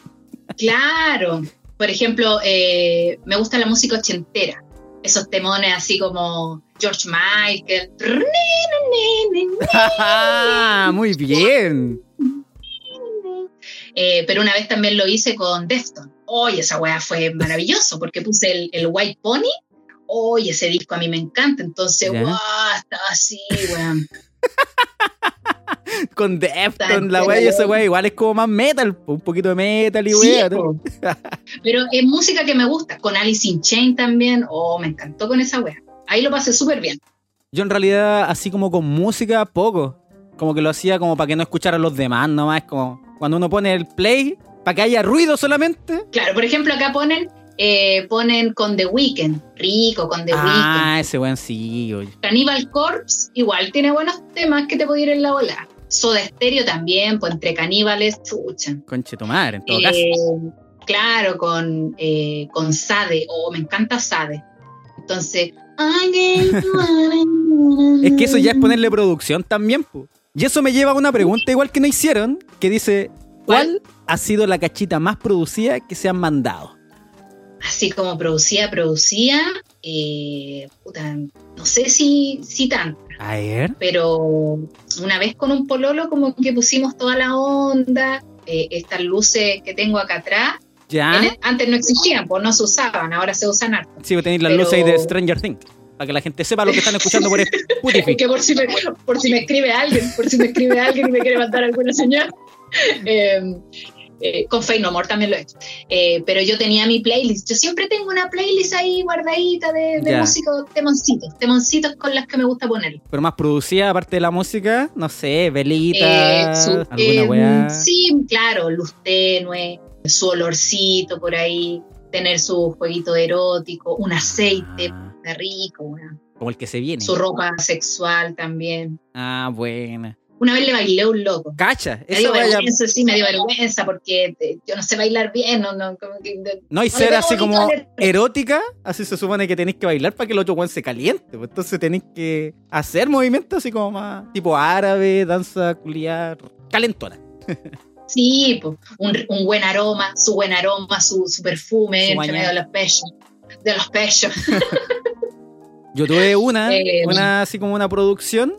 Claro. Por ejemplo, eh, me gusta la música ochentera. Esos temones así como George Michael. Ah, muy bien. Eh, pero una vez también lo hice con Defton. Oye, esa weá fue maravilloso porque puse el, el White Pony. Oye, ese disco a mí me encanta. Entonces, guau, estaba así, weón. Con Defton, la wea y esa wea igual es como más metal, un poquito de metal y Sí, wea. ¿no? po. Pero es música que me gusta. Con Alice in Chain también. Oh, me encantó con esa wea. Ahí lo pasé súper bien. Yo en realidad, así como con música, poco. Como que lo hacía como para que no escucharan los demás, nomás. Como cuando uno pone el play, para que haya ruido solamente. Claro, por ejemplo, acá ponen, eh, ponen con The Weeknd. Rico, con The Weeknd. ah, ese weón sí, oye. Cannibal Corpse igual tiene buenos temas que te puede ir en la ola. Soda Stereo también, pues entre caníbales, chucha. Conche tu madre, en todo caso. Eh, claro, con, eh, con Sade. Oh, me encanta Sade. Entonces. Es que eso ya es ponerle producción también, po. Y eso me lleva a una pregunta igual que no hicieron, que dice, ¿cuál ha sido la cachita más producida que se han mandado? Así como producía, producía. Eh, puta, no sé si, si tanto. A ver. pero una vez con un pololo como que pusimos toda la onda, eh, estas luces que tengo acá atrás, Ya. antes no existían, pues no se usaban, ahora se usan harto. Sí, vos tenéis las Pero- luces ahí de Stranger Things. Para que la gente sepa lo que están escuchando por Spotify. Que por si, me, por si me escribe alguien, por si me escribe alguien y me quiere mandar alguna señal. Eh, eh, con Fey No More también lo he hecho. Eh, pero yo tenía mi playlist. Yo siempre tengo una playlist ahí guardadita de, de Ya. música, temoncitos, temoncitos con las que me gusta poner. Pero más producida, aparte de la música, no sé, Eh, velitas, su- alguna eh, weá. Sí, claro, luz tenue, su olorcito por ahí, tener su jueguito erótico, un aceite Ah, rico, una- como el que se viene. su ropa sexual también. Ah, buena. Una vez le bailé a un loco. Cacha, Me dio vaya. vergüenza, sí, me dio vergüenza porque eh, yo no sé bailar bien, no, no, como que- No hay no ser así como erótica, así se supone que tenéis que bailar para que el otro weón se caliente. pues. Entonces tenéis que hacer movimientos así como más tipo árabe, danza culiar, calentona. Sí, po, un, un buen aroma, su buen aroma, su, su perfume Su medio de los pechos. De los pechos. Yo tuve una, Eh, una así como una producción,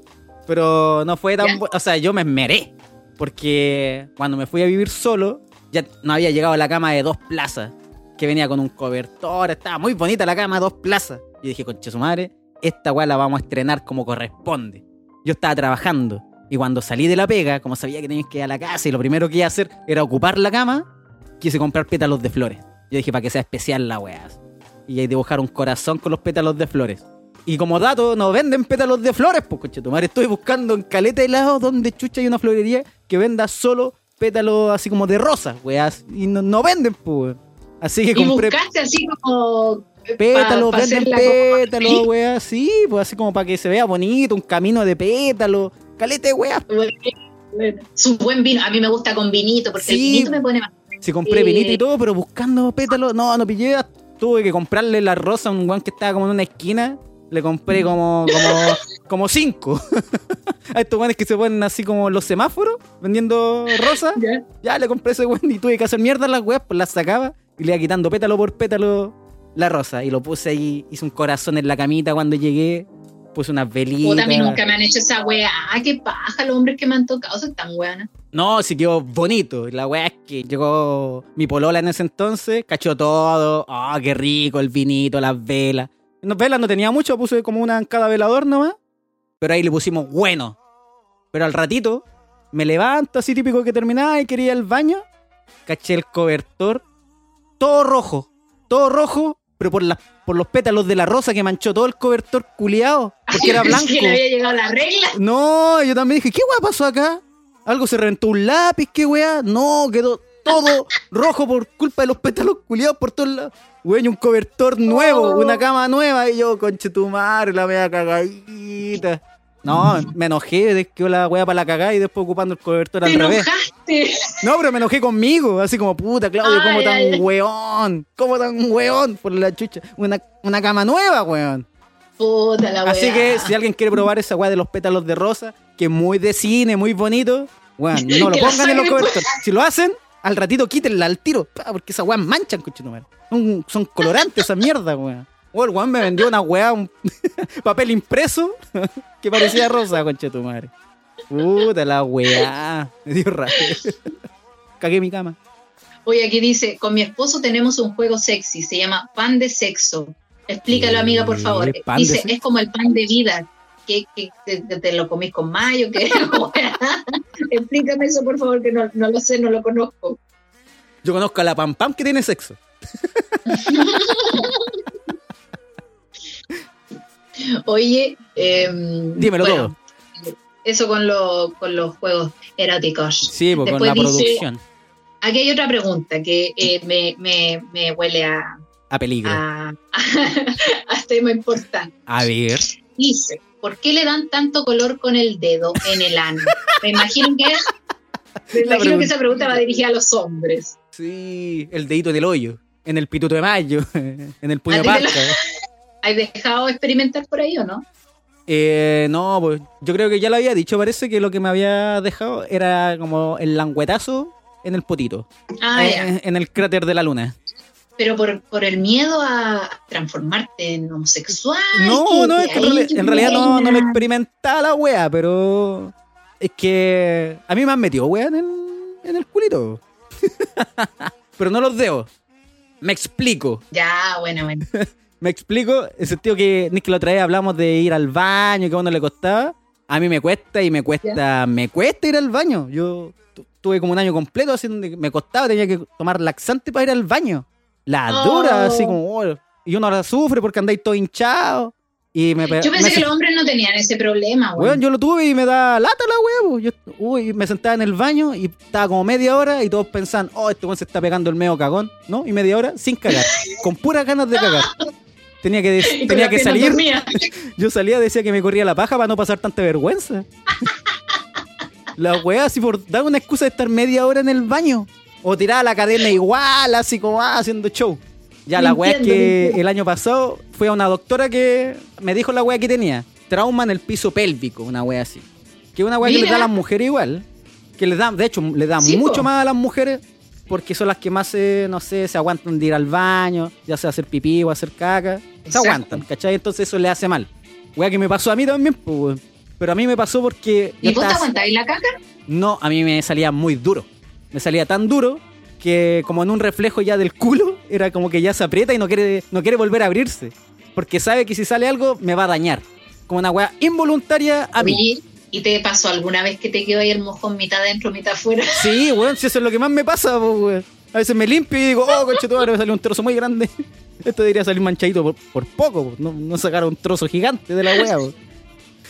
pero no fue tan O sea, yo me esmeré. Porque cuando me fui a vivir solo, ya no había llegado a la cama de dos plazas, que venía con un cobertor, estaba muy bonita la cama de dos plazas. Yo dije, conche su madre, esta weá la vamos a estrenar como corresponde. Yo estaba trabajando y cuando salí de la pega, como sabía que tenía que ir a la casa y lo primero que iba a hacer era ocupar la cama, quise comprar pétalos de flores. Yo dije, para que sea especial la weá. Y ahí dibujar un corazón con los pétalos de flores. Y como dato, no venden pétalos de flores, pues conche tu madre. Estoy buscando en caleta de lado donde chucha hay una florería que venda solo pétalos así como de rosa, weas. Y no, no venden, pues. Así que Y compré buscaste así como. pétalos, pa- pa venden pétalos, weas. Sí, pues así como para que se vea bonito, un camino de pétalos. Caleta de weas. Bueno, Es un buen vino. A mí me gusta con vinito porque el Sí. vinito me pone más. Si compré Eh. vinito y todo, pero buscando pétalos, no, no pillé. Tuve que comprarle la rosa a un guan que estaba como en una esquina. Le compré como, como, como cinco. a estos guanes que se ponen así como los semáforos vendiendo rosa. ¿Ya? Ya le compré ese weón y tuve que hacer mierda las weas, pues las sacaba y le iba quitando pétalo por pétalo la rosa. Y lo puse ahí, hice un corazón en la camita cuando llegué, puse unas velitas. Puta, a mí nunca me han hecho esa wea. Ah, qué paja, los hombres que me han tocado son tan weonas. No, sí quedó bonito. La weá es que llegó mi polola en ese entonces, cachó todo. Ah, qué rico el vinito, las velas. No, velas no tenía mucho, puse como una en cada velador nomás. Pero ahí le pusimos bueno. Pero al ratito, me levanto así típico que terminaba y quería ir al baño. Caché el cobertor, todo rojo. Todo rojo, pero por, las por los pétalos de la rosa que manchó todo el cobertor culiado. Porque era blanco. que le había llegado la regla. No, yo también dije, ¿qué weá pasó acá? Algo se reventó un lápiz, qué weá. No, quedó todo rojo por culpa de los pétalos culiados por todos lados. Weón, y un cobertor nuevo, Oh. una cama nueva. Y yo, conche tu madre, la media cagadita. No, me enojé, de que la weá para la cagada y después ocupando el cobertor al revés. No, pero me enojé conmigo, así como, puta, Claudio, ¿cómo Ay, tan ay. weón? ¿Cómo tan weón? Por la chucha. Una, una cama nueva, weón. Puta la wea. Así que si alguien quiere probar esa weá de los pétalos de rosa, que es muy de cine, muy bonito, weón, no lo pongan en los cobertores. Si lo hacen, al ratito quítenla al tiro, pa, porque esas weas manchan, cochetumare. Son, son colorantes esa mierda, weón. O el weón me vendió una weá, un papel impreso que parecía rosa, conchetumare. Puta la weá. Me dio rabia. Cagué mi cama. Oye, aquí dice, con mi esposo tenemos un juego sexy, se llama pan de sexo. Explícalo, amiga, por favor. ¿Qué? ¿Pan de Dice, es como el pan de vida. Que, que te, lo comís con mayo? ¿Qué? Explícame eso, por favor, que no, no lo sé, no lo conozco. Yo conozco a la Pam Pam que tiene sexo. Oye, em, Dímelo bueno, Eso con, lo- con los juegos eróticos. Sí, pues con la dice- producción. Aquí hay otra pregunta que eh, me, me, me huele a, A peligro. a, a tema importante. A ver. Dice, ¿por qué le dan tanto color con el dedo en el ano? Me imagino que, me imagino que esa pregunta. va dirigida a los hombres. Sí, el dedito del hoyo. En el pituto de mayo. En el puño ¿A de parca. ¿Has dejado experimentar por ahí o no? Eh, no, pues yo creo que ya lo había dicho. Parece que lo que me había dejado era como el languetazo en el potito. Ah, Eh, ya. en el cráter de la luna. Pero por, por el miedo a transformarte en homosexual. No, no, es que en, en realidad no, no lo experimentaba la wea, pero es que a mí me han metido wea en el, en el culito. pero no los dedos. Me explico. Ya, bueno, bueno. Me explico, en el sentido que, ni que la otra vez hablamos de ir al baño, que a uno le costaba. A mí me cuesta y me cuesta, me cuesta ir al baño. Yo tu- tuve como un año completo haciendo, me costaba, tenía que tomar laxante para ir al baño. La Oh. dura, así como, oh, y uno la sufre porque andáis todo hinchado. Y me, Yo pensé me que los hombres no tenían ese problema, güey. Weón, yo lo tuve y me da lata la huevo. Yo uy, me sentaba en el baño y estaba como media hora y todos pensaban, oh, este weón se está pegando el medio cagón, ¿no? Y media hora sin cagar, con puras ganas de cagar. Tenía que, tenía que salir. Yo salía, decía que me corría la paja para no pasar tanta vergüenza. La weá, así por dar una excusa de estar media hora en el baño. O tiraba la cadena igual, así como ah, haciendo show. Ya, la weá que el año pasado fui a una doctora que me dijo la weá que tenía. Trauma en el piso pélvico, una weá así. Que es una weá que le da a las mujeres igual. Que le da, de hecho, le da Sí, mucho po. más a las mujeres porque son las que más, se, no sé, se aguantan de ir al baño, ya sea hacer pipí o hacer caca. Se aguantan, ¿cachai? Entonces eso le hace mal. Weá que me pasó a mí también, pues. Pero a mí me pasó porque. ¿Y vos te aguantáis la caca? No, a mí me salía muy duro. Me salía tan duro que como en un reflejo ya del culo, era como que ya se aprieta y no quiere, no quiere volver a abrirse. Porque sabe que si sale algo me va a dañar. Como una weá involuntaria a mí. ¿y te pasó alguna vez que te quedó ahí el mojón mitad adentro, mitad afuera? Sí, weón, si eso es lo que más me pasa, weón. A veces me limpio y digo, oh, conchetumare, me salió un trozo muy grande. Esto debería salir manchadito por, por poco, po. no, no sacar un trozo gigante de la weá, po.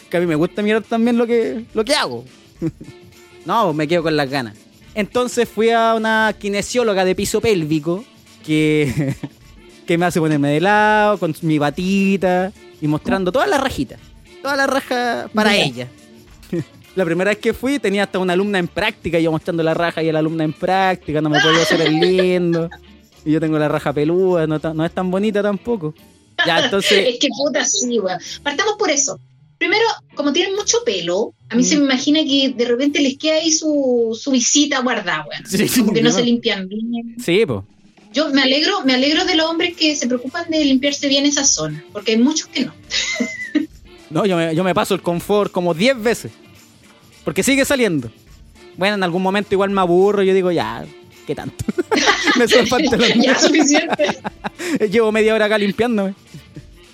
Que a mí me gusta mirar también lo que, lo que hago. no, me quedo con las ganas. Entonces fui a una kinesióloga de piso pélvico que, que me hace ponerme de lado con mi batita y mostrando todas las rajitas. Todas las rajas para ella. La primera vez que fui tenía hasta una alumna en práctica, y yo mostrando la raja y la alumna en práctica, no me podía hacer el lindo. Y yo tengo la raja peluda, no, no es tan bonita tampoco. Ya, entonces, Es que puta, sí, weón. Partamos por eso. Primero, como tienen mucho pelo, a mí Mm. se me imagina que de repente les queda ahí su, su visita guardada, weón. Sí, como que no no. se limpian bien. sí, pues. Yo me alegro, me alegro de los hombres que se preocupan de limpiarse bien esa zona, porque hay muchos que no. No, yo me, yo me paso el confort como 10 veces. Porque sigue saliendo. Bueno, en algún momento igual me aburro y yo digo, ya, ¿qué tanto? me subo el pantalón. ya suficiente. Llevo media hora acá limpiándome.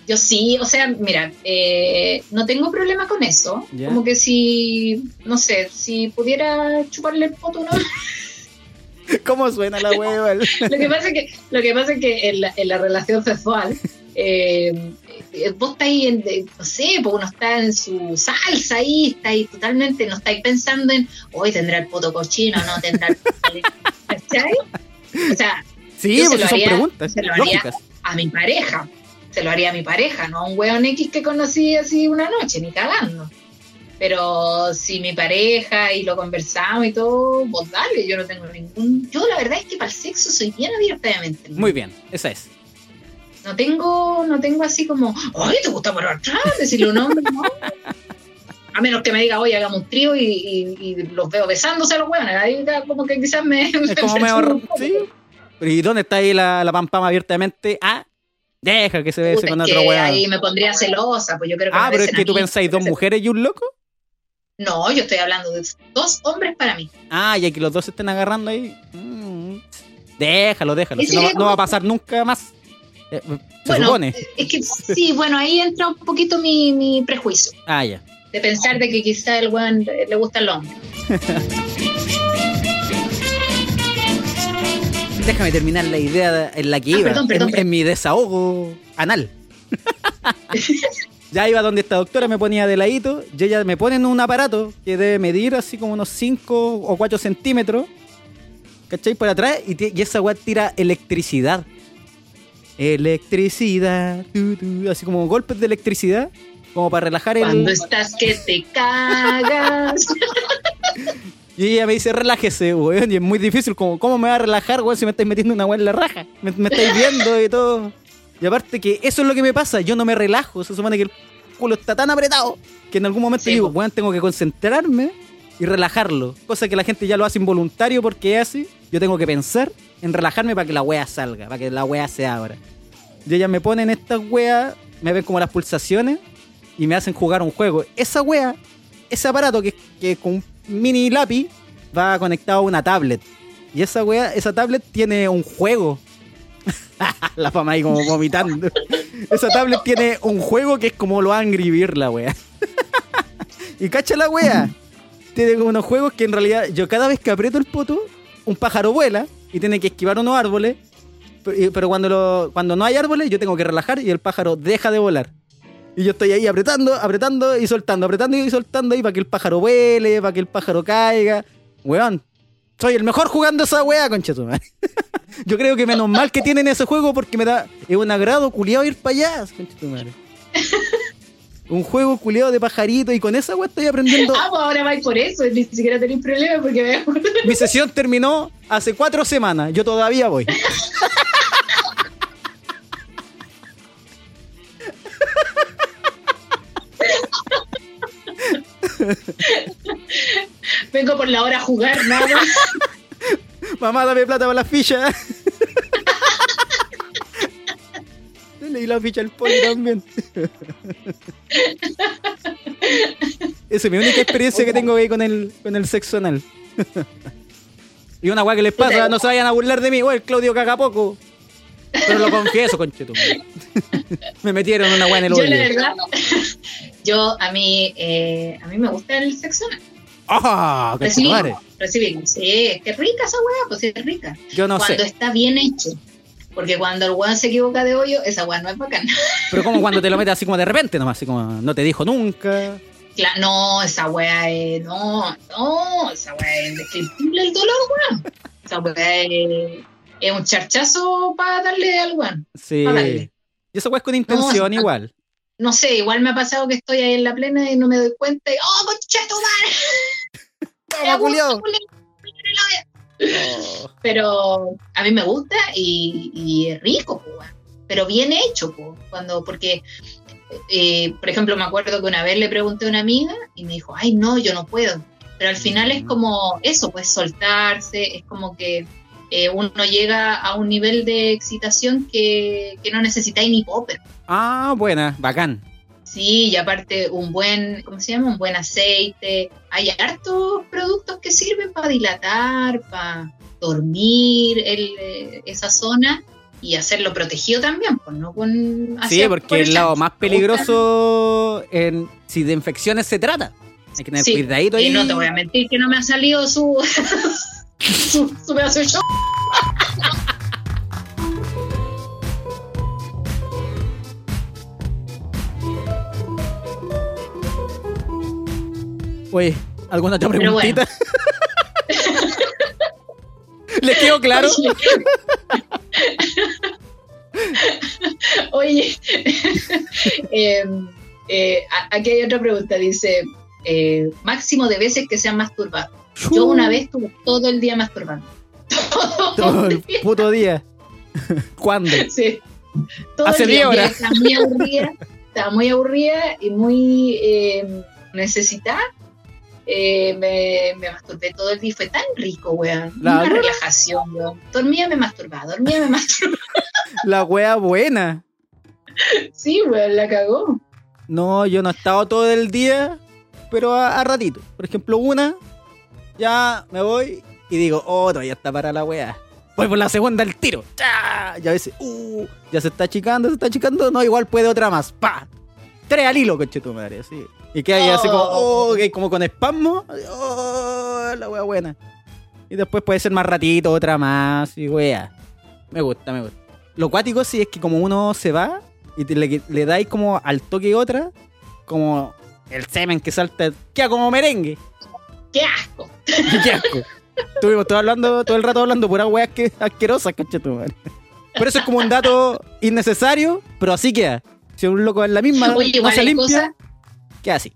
Yo sí, o sea, mira, eh, no tengo problema con eso. Ya. Como que si, no sé, si pudiera chuparle el poto, ¿no? ¿Cómo suena la hueva? Lo que pasa es que, lo que, pasa es que en, la, en la relación sexual, eh, vos estáis en, no sé, pues uno está en su salsa ahí, estáis totalmente, no estáis pensando en, hoy tendrá el poto cochino, no tendrá el poto ¿Cachai? O sea, Sí, Yo se porque lo son haría- preguntas se lo haría. lógicas. a mi pareja, se lo haría a mi pareja, no a un weón X que conocí así una noche, ni cagando. Pero si mi pareja y lo conversamos y todo, vos dale, yo no tengo ningún... Yo la verdad es que para el sexo soy bien abierta de mente. Muy bien, esa es. No tengo, no tengo así como, ay, ¿te gusta por atrás? Decirle un hombre, no. A menos que me diga, oye, hagamos un trío y, y- y los veo besándose a los weones. Ahí como que quizás me... Es como me. ¿Sí? ¿Y dónde está ahí la, la pampama abiertamente? Ah, deja que se bese con otro que weón. Ahí me pondría celosa, pues yo creo que Ah, pero es que tú mí. pensáis dos mujeres y un loco. No, yo estoy hablando de dos hombres para mí. Ah, y aquí los dos se estén agarrando ahí. Mm, Déjalo, déjalo. Si no, va a pasar nunca más. Eh, se Bueno, supone. Es que sí, bueno, ahí entra un poquito mi, mi prejuicio Ah, ya. de pensar de que quizá el weón le le gusta el hombre. Déjame terminar la idea de- en la que Ah, iba. perdón, perdón, en, perdón. en mi desahogo anal. ya iba donde esta doctora me ponía de ladito. Y ella me pone en un aparato que debe medir así como unos 5 o 4 centímetros. ¿Cachai? Por atrás. Y, esa weá tira electricidad. Electricidad. tu, tu, así como golpes de electricidad. Como para relajar Cuando el. estás que te cagas. Y ella me dice, relájese, weón. Y es muy difícil. Como, ¿Cómo me va a relajar, weón, si me estáis metiendo una weá en la raja? Me, me estáis viendo y todo. Y aparte que eso es lo que me pasa. Yo no me relajo. Se supone que el culo está tan apretado que en algún momento Sí, digo, weón, tengo que concentrarme y relajarlo. Cosa que la gente ya lo hace involuntario porque es así. Yo tengo que pensar en relajarme para que la weá salga, para que la weá se abra. Y ella me pone en estas weas, me ven como las pulsaciones y me hacen jugar un juego. Esa wea, ese aparato que, que con un mini lápiz va conectado a una tablet. Y esa wea, esa tablet tiene un juego. la fama ahí como vomitando. esa tablet tiene un juego que es como lo Angry Bird, la wea. y cacha la wea. Tiene unos juegos que en realidad yo cada vez que aprieto el poto, un pájaro vuela y tiene que esquivar unos árboles. Pero cuando, lo- cuando no hay árboles, yo tengo que relajar y el pájaro deja de volar. Y yo estoy ahí apretando, apretando y soltando, apretando y soltando ahí para que el pájaro vuele, para que el pájaro caiga. Weón, soy el mejor jugando esa wea, conchetumare. yo creo que menos mal que tienen ese juego porque me da es un agrado culiado ir para allá, conchetumare. Un juego culiado de pajarito y con esa wea estoy aprendiendo. Ah, pues ahora vais por eso, ni siquiera tenéis problema porque me Mi sesión terminó hace cuatro semanas, yo todavía voy. vengo por la hora a jugar, nada más. Mamá, dame plata para las fichas. Le leí la ficha al poli también. Esa es mi única experiencia que tengo ahí con el, con el sexo anal. Y una weá que les pasa, no se vayan a burlar de mí, el Claudio caga poco. Pero lo confieso, conchetum. me metieron una weá en el Yo la hoyo. verdad, yo a mí, eh, a mí me gusta el sexo anal. ¡Ah! Recibirlo, conchetumare! recibirlo. Sí, es rica esa weá, pues es rica. Yo no cuando sé. está bien hecho. Porque cuando el weón se equivoca de hoyo, esa weá no es bacana. Pero como cuando te lo metes así como de repente nomás, así como no te dijo nunca. Cla- no, esa weá es. No, no, esa weá es indescriptible el dolor, weón. Esa weá es, es un charchazo para darle al weón. Sí. Y eso weá es con intención No, igual. No sé, igual me ha pasado que estoy ahí en la plena y no me doy cuenta y. ¡Oh, concheto, madre! ¡Toma, culiao! Pero a mí me gusta y, y es rico, pero bien hecho, cuando, porque, eh, por ejemplo, me acuerdo que una vez le pregunté a una amiga y me dijo, ay, no, yo no puedo. Pero al final es como eso, pues soltarse, es como que eh, uno llega a un nivel de excitación que, que no necesitáis ni popper. Ah, buena, bacán. Sí, y aparte un buen, ¿cómo se llama? Un buen aceite. Hay hartos productos que sirven para dilatar, para dormir el, eh, esa zona y hacerlo protegido también, pues no con... Sí, porque por el lado más peligroso en, si de infecciones se trata. Hay que tener Sí, cuidadito y ahí. no te voy a mentir que no me ha salido su, su show. Oye, ¿alguna otra Pero bueno. preguntita? ¿Les quedó claro? Oye, eh, eh, a- aquí hay otra pregunta, dice, eh, máximo de veces que se han masturbado. Yo una vez estuve todo el día masturbando. Todo el puto día. ¿Cuándo? Sí. Todo Hace el día. 10 horas. Estaba muy aburrida, estaba muy aburrida y muy eh, necesitada. Eh, me, me masturbé todo el día. Fue tan rico, weón. La Una relajación, weón. Dormía, me masturbaba. Dormía, me masturbaba. La wea buena. Sí, weón, la cagó. No, yo no he estado todo el día, pero a, a ratito. Por ejemplo, una, ya me voy y digo, oh, todavía está para la wea. Voy por la segunda al tiro. ¡Cha! Y a veces, uh, ya se está achicando, se está achicando. No, igual puede otra más. ¡Pa! Tres al hilo, madre, así. Y que hay así como, Oh. oh, que como con espasmo. Oh, la wea buena. Y después puede ser más ratito, otra más, y wea. Me gusta, me gusta. Lo cuático sí es que como uno se va y te- le, le dais como al toque otra, como el semen que salta, queda como merengue. ¡Qué asco! Qué asco. Estuvimos todo, hablando, todo el rato hablando puras weas que, asquerosas, caché tu madre. Pero eso es como un dato innecesario, pero así queda. Si un loco es la misma, Oye, no se limpia, queda así.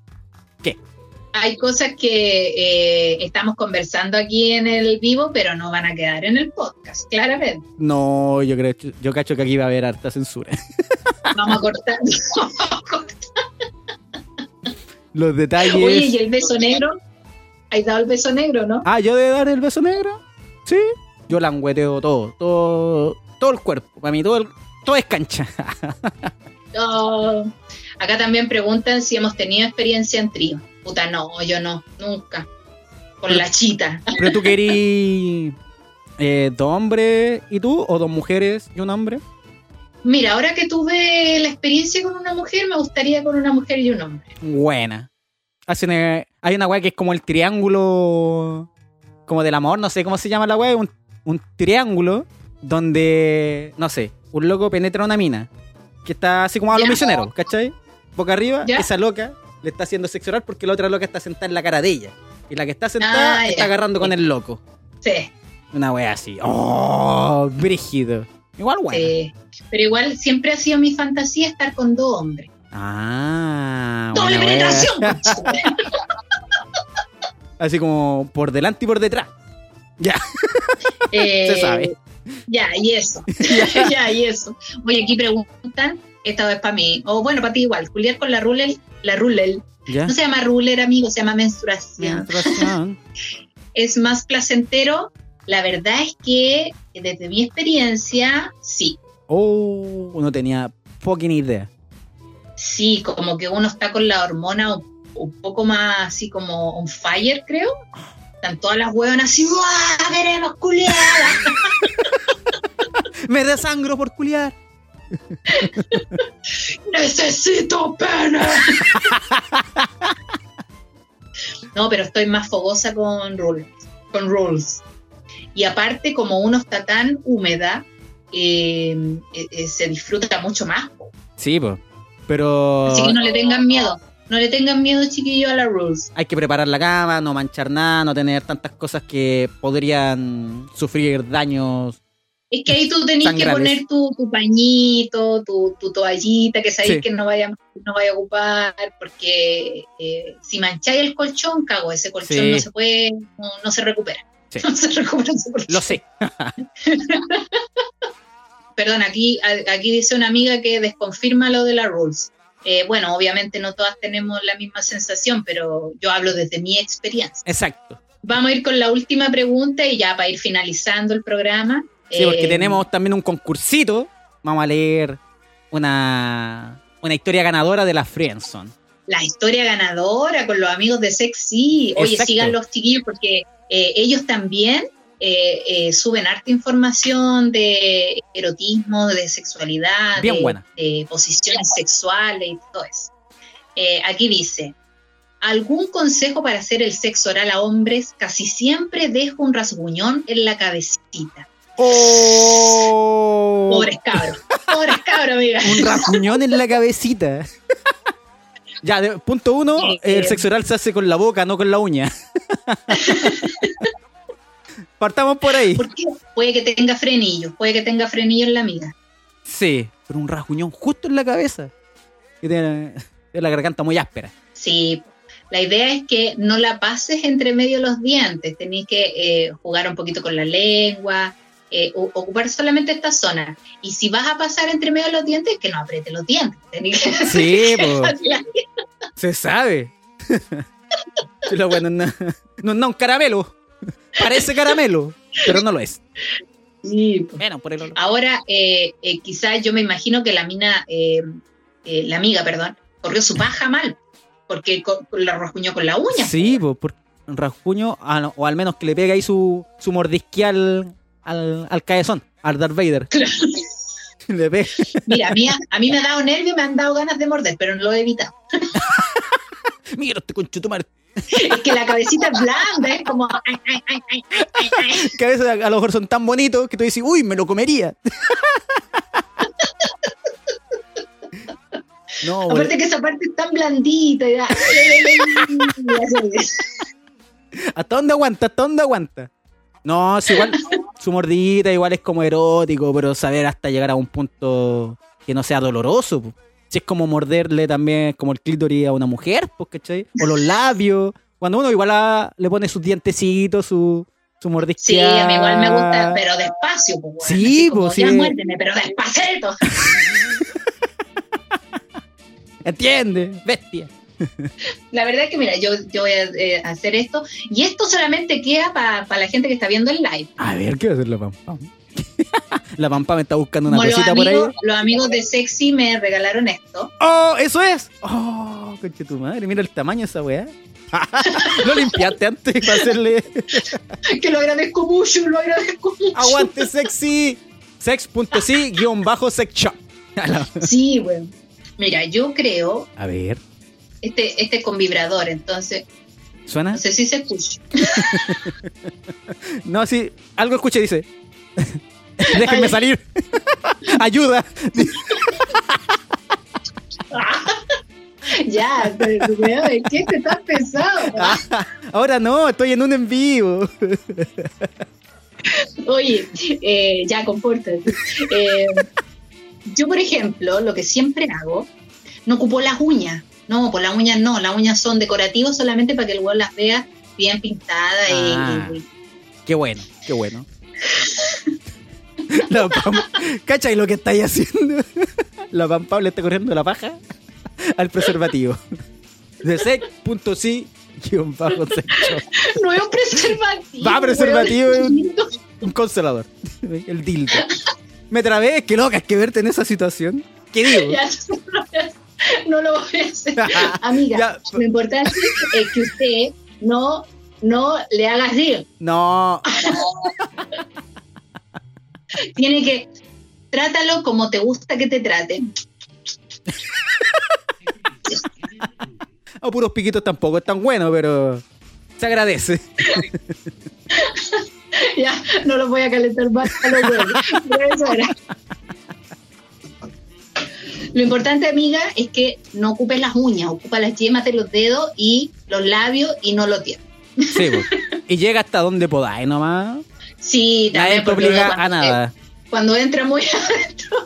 hay cosas que eh, estamos conversando aquí en el vivo, pero no van a quedar en el podcast, claramente. No, yo creo, yo cacho que aquí va a haber harta censura. Vamos a cortar. Los detalles. Oye, ¿y el beso negro? ¿Has dado el beso negro, no? Ah, yo de dar el beso negro. Sí. Yo langueteo todo, todo, todo el cuerpo. Para mí todo, el- todo es cancha. No. Acá también preguntan si hemos tenido experiencia en trío. Puta, no, yo no, nunca. Con la chita. Pero tú querí eh, dos hombres y tú, o dos mujeres y un hombre. Mira, ahora que tuve la experiencia con una mujer, me gustaría con una mujer y un hombre. Buena. Hacen, eh, hay una weá que es como el triángulo, como del amor, no sé cómo se llama la weá, un, un triángulo donde, no sé, un loco penetra una mina que está así como a los misioneros, ¿cachai? Boca arriba, Ya. esa loca le está haciendo sexo oral porque la otra loca está sentada en la cara de ella. Y la que está sentada Ah, está agarrando con el loco. Sí, Una wea así. ¡Oh! Brígido. Igual bueno. sí. Pero igual siempre ha sido mi fantasía estar con dos hombres. Ah. ¡Doble penetración! Así como por delante y por detrás. Ya. Eh, Se sabe. Ya, y eso. ya, y eso. Oye, aquí preguntan, esta vez para mí, o bueno, para ti igual, Julián con la ruler, la ruler, Ya. no se llama ruler, amigo, se llama menstruación. Menstruación. Es más placentero. La verdad es que, desde mi experiencia, sí. Oh, no tenía fucking idea. Sí, como que uno está con la hormona un, un poco más así como on fire, creo. Están todas las hueonas así, ¡guau! ¡Queremos culiar! Me desangro por culiar. ¡Necesito pene! no, pero estoy más fogosa con rules. Con rules. Y aparte, como uno está tan húmeda, eh, eh, eh, se disfruta mucho más. Sí, pues. Pero Así que no le tengan miedo. No le tengan miedo, chiquillos, a la rules. hay que preparar la cama, no manchar nada, no tener tantas cosas que podrían sufrir daños. Es que ahí tú tenés que poner tu, tu pañito, tu, tu toallita, que sabéis Sí. que no vaya, no vaya a ocupar, porque eh, si mancháis el colchón, cago, ese colchón Sí. no se puede, no, no se recupera. Sí. No se recupera ese colchón. Lo sé. Perdón, aquí, aquí dice una amiga que desconfirma lo de la rules. Eh, bueno, obviamente no todas tenemos la misma sensación, pero yo hablo desde mi experiencia. Exacto. Vamos a ir con la última pregunta y ya para ir finalizando el programa. Sí, porque Eh, tenemos también un concursito. Vamos a leer una, una historia ganadora de la Friendzone. la historia ganadora con los amigos de Sexy. Oye, Exacto. sigan los chiquillos porque eh, ellos también eh, eh, suben harta información de erotismo, de sexualidad, Bien de, buena. de posiciones sexuales y todo eso. Eh, aquí dice, ¿algún consejo para hacer el sexo oral a hombres? Casi siempre dejo un rasguñón en la cabecita. ¡Oh! Pobres cabros, pobres cabros, amiga. Un rasguñón en la cabecita. ya, de- punto uno, Sí, el sí. sexo oral se hace con la boca, no con la uña. Partamos por ahí. ¿Por qué? Puede que tenga frenillo, puede que tenga frenillo en la amiga. Sí, pero un rasguñón justo en la cabeza. Y tiene tiene la garganta muy áspera. Sí, la idea es que no la pases entre medio los dientes, tenés que eh, jugar un poquito con la lengua, eh, ocupar solamente esta zona. Y si vas a pasar entre medio los dientes, que no apriete los dientes. tenés que- Sí, se sabe. Lo bueno, no, no, no, un caramelo. Parece caramelo, pero no lo es. Sí. Bueno, por el olor. Ahora, eh, eh, quizás yo me imagino que la mina, eh, eh, la amiga, perdón, corrió su paja mal, porque la rasguñó con la uña. Sí, pues, por rasguño, ah, no, o al menos que le pegue ahí su, su mordisquial al, al caezón, al Darth Vader. le pega. Mira, a mí, a mí me ha dado nervio y me han dado ganas de morder, pero no lo he evitado. Mira este conchetumare. Es que la cabecita es blanda, es como... Que a veces a, a lo mejor son tan bonitos que tú dices, uy, me lo comería. no. Aparte que esa parte es tan blandita. y da- ¿Hasta dónde aguanta? ¿Hasta dónde aguanta? No, es igual, su mordita igual es como erótico, pero saber hasta llegar a un punto que no sea doloroso. po. Si es como morderle también como el clítoris a una mujer, pues, ¿cachai? O los labios. Cuando uno igual a- le pone sus dientecitos, su, su. Sí, a mí igual me gusta, pero despacio. Pues, Sí, pues, Ya sí. muérdeme, pero despacito. ¿Entiendes? Bestia. La verdad es que, mira, yo, yo voy a eh, hacer esto. Y esto solamente queda para la gente que está viendo el live. A ver, ¿qué va a hacer la pampa? la pampa me está buscando una Como cosita por ahí. los amigos de Sexy me regalaron esto. ¡Oh, eso es! ¡Oh, conche tu madre! Mira el tamaño de esa weá. Lo limpiaste antes para hacerle Que lo agradezco mucho, lo agradezco mucho. aguante sexy. Sex.si guion bajo sex shop. Sí, bueno. Mira, yo creo, A ver, este, este es con vibrador, entonces, ¿suena? no sé si se escucha. No, sí, algo escuché, dice. Déjenme Ay. salir. Ayuda. ya, pero, weón, ¿en qué te estás pesado? Ahora no, estoy en un en vivo. Oye, eh, ya, compórtate. Eh, yo, por ejemplo, lo que siempre hago, no ocupo las uñas. No, pues las uñas no, las uñas son decorativas solamente para que el weón las vea bien pintadas y- Ah. y, Qué bueno, qué bueno. La pam... ¿Cachai lo que estáis haciendo? La pampa le está corriendo la paja al preservativo. De sec.si guion bajo. No es un preservativo. Va, preservativo, es un-. Un consolador. El dildo. Me trabé, qué loca, es que verte en esa situación. ¿Qué digo? Ya, no lo voy a hacer. Amiga, Ya. lo importante es que usted no no le hagas así. No, Tiene que trátalo como te gusta que te traten. a puros piquitos tampoco es tan bueno, pero se agradece. Ya, no los voy a calentar más a los huevos. Lo importante, amiga, es que no ocupes las uñas, ocupa las yemas de los dedos y los labios y no los dientes. Sí, y llega hasta donde podáis nomás. Sí, Nadie también te obliga cuando- a nada. Cuando entra muy adentro,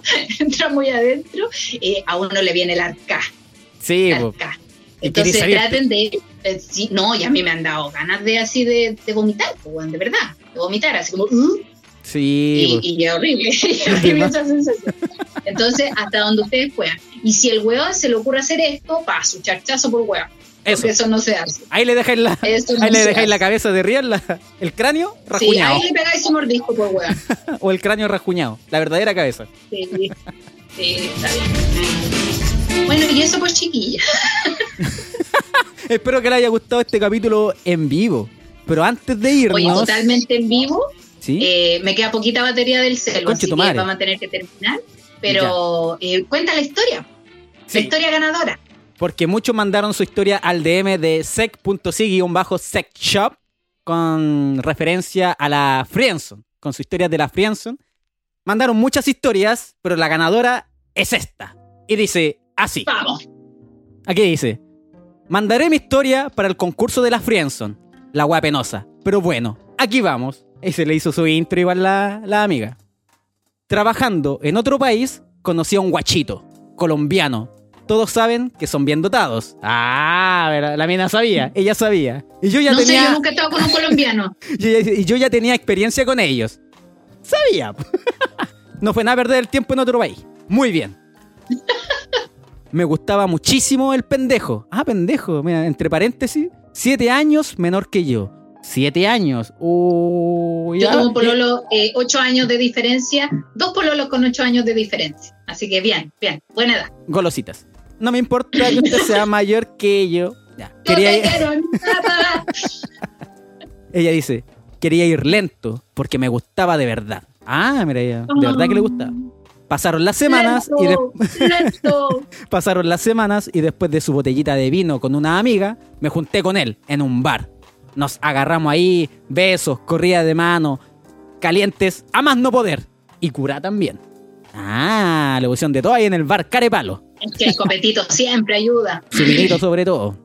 entra muy adentro, eh, a uno le viene el arca. Sí, el arca. Y Entonces traten de, eh, sí, no, y a mí me han dado ganas de así de, de vomitar, pues, de verdad, de vomitar, así como, "Uh", Sí, y, y es horrible, es horrible esa sensación. Entonces, hasta donde ustedes puedan. Y si el weón se le ocurre hacer esto, pa, su charchazo por weón. Eso. Porque eso no se hace. Ahí le dejáis la, Eso no ahí le dejáis la cabeza de riel, el cráneo Sí, rajuñado. ahí le pegáis un mordisco por weón. O el cráneo rajuñado. La verdadera cabeza. Sí, sí, está bien. Bueno, y eso pues chiquilla. Espero que les haya gustado este capítulo en vivo. Pero antes de irnos. Oye, totalmente en vivo. ¿sí? Eh, me queda poquita batería del celo, Conche así tu que madre. vamos a tener que terminar. Pero eh, cuenta la historia, Sí, la historia ganadora. Porque muchos mandaron su historia al DM de sec.sig-secshop con referencia a la Friendzone, con su historia de la Friendzone. Mandaron muchas historias, pero la ganadora es esta. Y dice así. Vamos. Aquí dice: Mandaré mi historia para el concurso de la Friendzone, la wea penosa. Pero bueno, aquí vamos. Y se le hizo su intro igual la, la amiga. Trabajando en otro país, conocí a un guachito, colombiano. Todos saben que son bien dotados. Ah, la mina sabía, ella sabía. Y yo ya no sé, yo nunca he estado con un colombiano. Y yo ya tenía experiencia con ellos. Sabía. No fue nada perder el tiempo en otro país. Muy bien. Me gustaba muchísimo el pendejo. Ah, pendejo. Mira, entre paréntesis. Siete años menor que yo. Siete años. Uh, Yo tengo un pololo, eh, ocho años de diferencia, dos pololos con ocho años de diferencia. Así que bien, bien, buena edad. Golositas. No me importa que usted sea mayor que yo. Ya. Quería nada. Ella dice, quería ir lento porque me gustaba de verdad. Ah, mira, ella, de verdad que le gustaba. Pasaron las semanas y de- Lento, pasaron las semanas y después de su botellita de vino con una amiga, me junté con él en un bar. Nos agarramos ahí, besos, corrida de mano, calientes, a más no poder. Y cura también. Ah, la emoción de todo ahí en el bar Carepalo. Es que el copetito siempre ayuda. Su vinito sobre todo.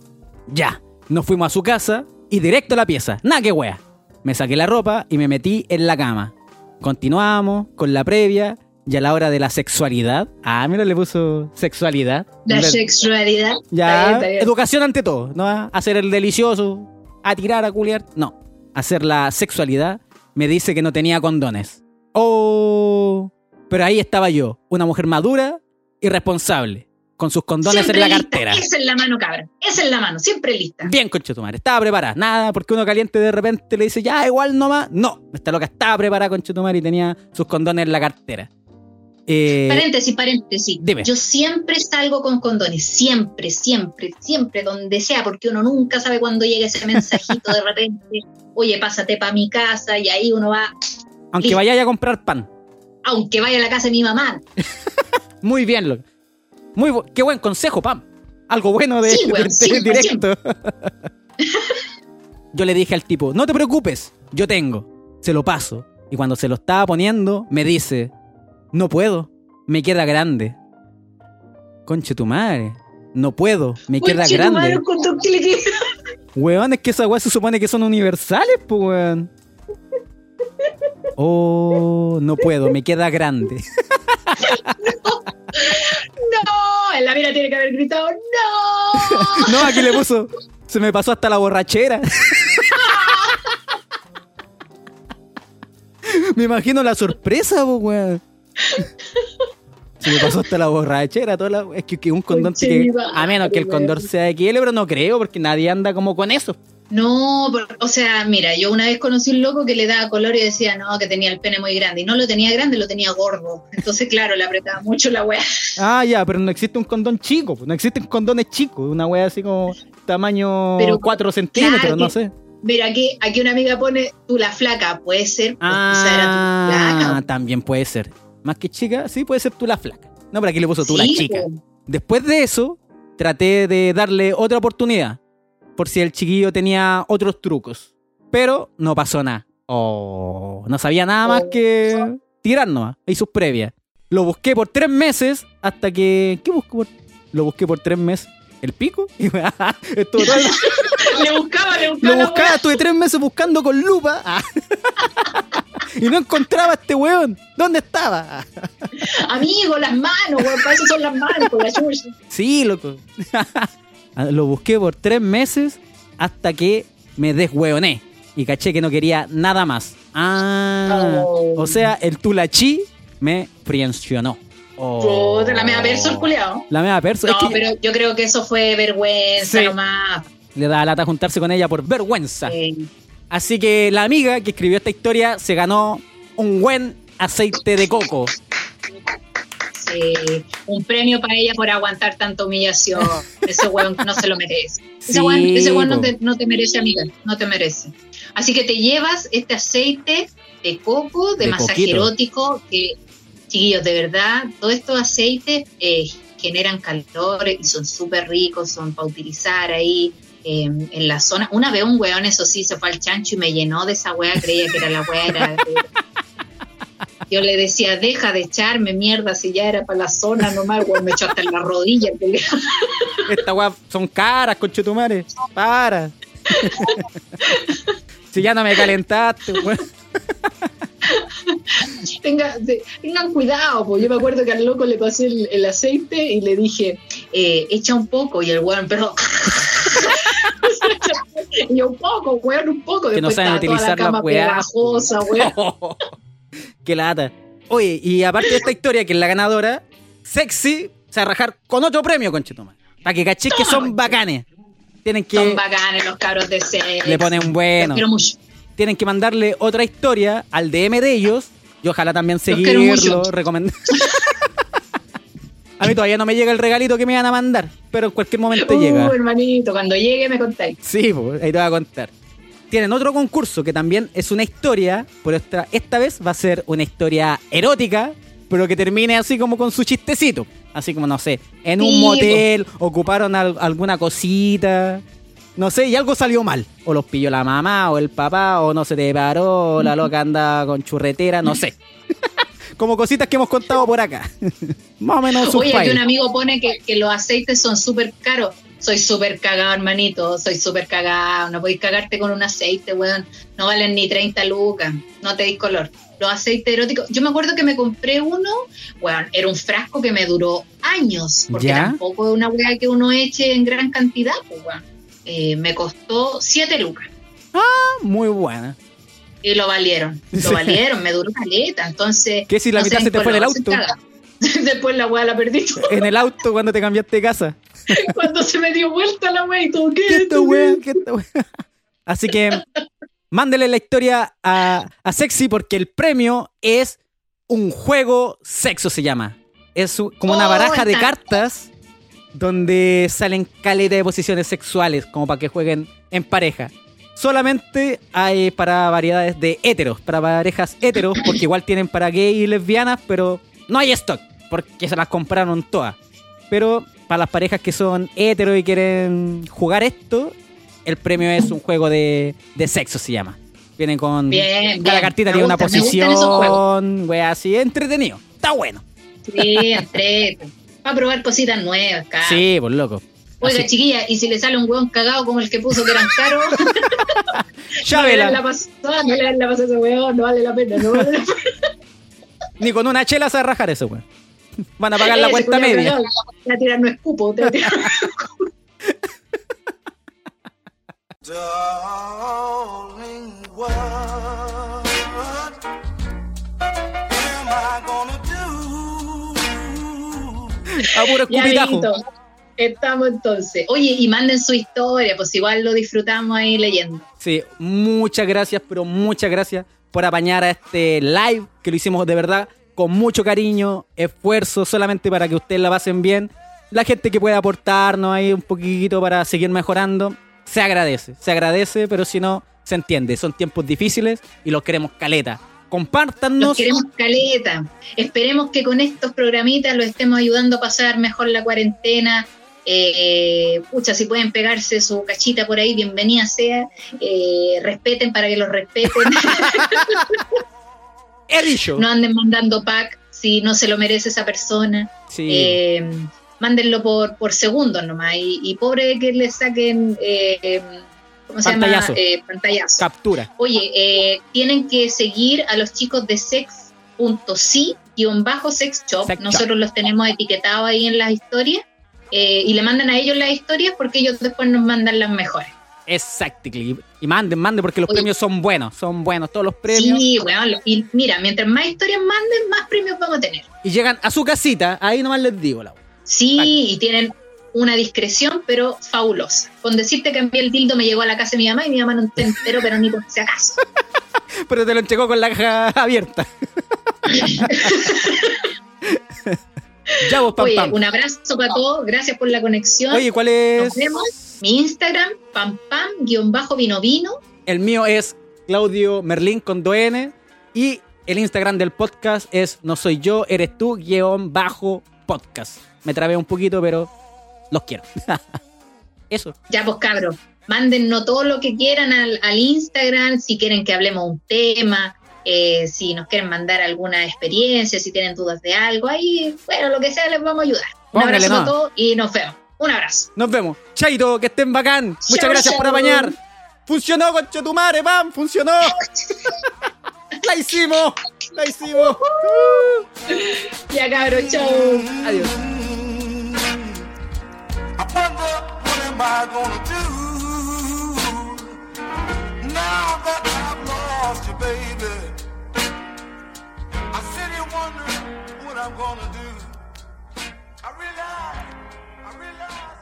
Ya, nos fuimos a su casa y directo a la pieza. Nada que wea. Me saqué la ropa y me metí en la cama. Continuamos con la previa y a la hora de la sexualidad. Ah, mira, le puso sexualidad. La sexualidad. Está Ya, bien, está bien. educación ante todo. No a hacer el delicioso, a tirar, a culiar. No, hacer la sexualidad. Me dice que no tenía condones. Oh, pero ahí estaba yo, una mujer madura y responsable, con sus condones Siempre en la lista. cartera. Esa es la mano, cabra. Esa es la mano, siempre lista. Bien, concha tu madre. Estaba preparada. Nada, porque uno caliente de repente le dice, ya, igual nomás. No, esta loca estaba preparada, concha tu madre, y tenía sus condones en la cartera. Eh, Paréntesis, paréntesis. dime. Yo siempre salgo con condones, siempre, siempre, siempre, donde sea, porque uno nunca sabe cuándo llega ese mensajito de repente. Oye, pásate para mi casa y ahí uno va, aunque vayáis a comprar pan. aunque vaya a la casa de mi mamá. Muy bien, loco. Muy bu- qué buen consejo, Pam. Algo bueno de, Sí, de- del directo. yo le dije al tipo, no te preocupes, yo tengo. Se lo paso. Y cuando se lo estaba poniendo, me dice, no puedo, me queda grande. Conche tu madre. No puedo, me queda Conche grande. madre, con tu clic. Weón, es que esas weas se supone que son universales, pues weón. Oh, no puedo, me queda grande. No, en la mira tiene que haber gritado, no. No, aquí le puso. Se me pasó hasta la borrachera. Me imagino la sorpresa, po, weón. Se me pasó hasta la borrachera. Toda la- Es que, que un condón que- A menos que el condón sea XL, pero no creo, porque nadie anda como con eso. No, o sea, mira, yo una vez conocí un loco que le daba color y decía, no, que tenía el pene muy grande. Y no lo tenía grande, lo tenía gordo. Entonces, claro, le apretaba mucho la wea. Ah, ya, pero no existe un condón chico. pues, No existen condones chicos. Una wea así como tamaño Pero, 4 centímetros, claro no sé. Mira, aquí, aquí una amiga pone tú la flaca, puede ser, pues, era tu Ah, flaca. también puede ser. Más que chica, sí, puede ser tú la flaca. No, pero aquí le puso tú la chica. Después de eso, traté de darle otra oportunidad. Por si el chiquillo tenía otros trucos. Pero no pasó nada. Oh, no sabía nada más que tirar nomás. Y sus previas. Lo busqué por tres meses hasta que. ¿Qué busco por.? Lo busqué por tres meses. ¿El pico? Estuvo todo el- Le buscaba, le buscaba. Lo buscaba, estuve tres meses buscando con lupa. Y no encontraba a este weón. ¿Dónde estaba? Amigo, las manos, weón, para eso son las manos, por la chucha. Sí, loco. Ah, Lo busqué por tres meses hasta que me deshueoné. Y caché que no quería nada más. Ah. Oh. O sea, el tulachi me frencionó. Oh. Puta, la mea perso el culiao. La mea perso. No, es que pero yo creo que eso fue vergüenza Sí. nomás. le da lata juntarse con ella por vergüenza. Así que la amiga que escribió esta historia se ganó un buen aceite de coco. Sí, un premio para ella por aguantar tanta humillación. Ese weón no se lo merece. Sí, Ese weón, ese weón no, te, no te merece, amiga. No te merece. Así que te llevas este aceite de coco, de, De masaje coquito. erótico, que, chiquillos, de verdad, todos estos aceites eh, generan calor y son súper ricos, son para utilizar ahí. eh, en la zona, una vez un weón, eso sí, se fue al chancho y me llenó de esa wea, creía que era la wea, era- yo le decía, deja de echarme mierda si ya era para la zona nomás, weón, me echó hasta en la rodilla. Estas weas son caras, conchetumare. Para. si ya no me calentaste, weón. Tenga- tengan cuidado, pues yo me acuerdo que al loco le pasé el, el aceite y le dije, eh, echa un poco, y el weón, pero... y yo, un poco, weón, un poco. Que no saben utilizar la la weá. pegajosa, weón. Qué lata. Oye, y aparte de esta historia, que es la ganadora, Sexy se va a rajar con otro premio, conchetumare. Para que caché que son bacanes. Tienen que. Son bacanes los cabros de sex. Le ponen bueno. Mucho. tienen que mandarle otra historia al DM de ellos y ojalá también seguirlo, recomendar. A mí todavía no me llega el regalito que me van a mandar, pero en cualquier momento Uh, llega. hermanito, cuando llegue me contáis. Sí, pues, ahí te voy a contar. Tienen otro concurso que también es una historia, pero esta, esta vez va a ser una historia erótica, pero que termine así como con su chistecito. Así como, no sé, en un Sí, motel, ocuparon al- alguna cosita, no sé, y algo salió mal. O los pilló la mamá, o el papá, o no se te paró, o la loca anda con churretera, no sé. como cositas que hemos contado por acá. Más o menos Oye, file. un amigo pone que, que los aceites son súper caros. Soy súper cagado, hermanito. Soy súper cagado. No podéis cagarte con un aceite, weón. No valen ni 30 lucas. No te dis color. Los aceites eróticos. Yo me acuerdo que me compré uno, weón. Era un frasco que me duró años. Porque ¿Ya? tampoco es una weá que uno eche en gran cantidad, pues, weón. Eh, me costó 7 lucas. Muy buena. Y lo valieron. Lo valieron. Me duró caleta. Entonces. ¿Qué si la no mitad se te fue en el color, auto? Después la weá la perdí. En el auto cuando te cambiaste de casa. Cuando se me dio vuelta la wea y todo, ¿qué, ¿Qué es esta weón? ¿Qué esta wea? Así que mándele la historia a, a Sexy porque el premio es un juego sexo se llama. Es como una Oh, baraja de cartas donde salen caleta de posiciones sexuales como para que jueguen en pareja. Solamente hay para variedades de héteros, para parejas héteros, porque igual tienen para gay y lesbianas, pero no hay stock, porque se las compraron todas. Pero para las parejas que son heteros y quieren jugar esto, el premio es un juego de, de sexo, se llama. Viene con. Bien, cada bien. cartita Me tiene una posición, wea así, entretenido. Está bueno. Sí, entrete. Va a probar cositas nuevas, cara. Sí, por loco. Oiga, Así- chiquilla, y si le sale un hueón cagado como el que puso que eran caros, no le la pasada, no le dan la pasada a ese hueón, no vale la pena, no vale la pena. Ni con una chela se va a rajar eso, weón. Van a pagar la cuenta media. cagado, Te va a tirar no escupo, te a puro escupitajo. Estamos entonces. Oye, y manden su historia, pues igual lo disfrutamos ahí leyendo. Sí, muchas gracias, pero muchas gracias por apañar a este live que lo hicimos de verdad con mucho cariño, esfuerzo, solamente para que ustedes la pasen bien. La gente que pueda aportarnos ahí un poquito para seguir mejorando. se agradece, se agradece, pero si no, se entiende. Son tiempos difíciles y los queremos caleta. Nos Compártanos. queremos caleta. Esperemos que con estos programitas los estemos ayudando a pasar mejor la cuarentena. Eh, pucha, si pueden pegarse su cachita por ahí, bienvenida sea. Eh, respeten para que los respeten. He dicho. no anden mandando pack si no se lo merece esa persona. Sí. Eh, mándenlo por, por segundos nomás. Y, y pobre que le saquen. eh, ¿Cómo se Pantallazo. llama? Eh, pantallazo. Captura. Oye, eh, tienen que seguir a los chicos de sex.si-sex shop. Sex Nosotros shop. los tenemos etiquetados ahí en las historias. Eh, y le mandan a ellos las historias porque ellos después nos mandan las mejores. Exactly. Y manden, manden, porque los Oye. premios son buenos. Son buenos todos los premios. Sí, lo- Y mira, mientras más historias manden, más premios vamos a tener. Y llegan a su casita. Ahí nomás les digo, la. Sí, y tienen una discreción, pero fabulosa. Con decirte que a mí el dildo me llegó a la casa de mi mamá y mi mamá no se enteró, pero ni por si acaso. Pero te lo entregó con la caja abierta. ya vos, pam, Oye, pam. un abrazo para todos. Gracias por la conexión. Oye, ¿cuál Nos es? vemos. Mi Instagram, pam pam, guion bajo vino vino. El mío es Claudio Merlín con 2N. Y el Instagram del podcast es No soy yo, eres tú, guion bajo podcast. Me trabé un poquito, pero los quiero. Eso. Ya pues cabros, mándennos todo lo que quieran al, al Instagram, si quieren que hablemos un tema, eh, si nos quieren mandar alguna experiencia, si tienen dudas de algo, ahí, bueno, lo que sea, les vamos a ayudar. Un Póngale abrazo a todos y nos vemos. Un abrazo. Nos vemos. Chaito, que estén bacán. Muchas gracias por apañar. Funcionó, concha tu madre, pam, funcionó. La hicimos, la hicimos. Ya cabros, chao. Adiós. Now that I've lost you, baby. wondering what I'm gonna do. I realize, I realize.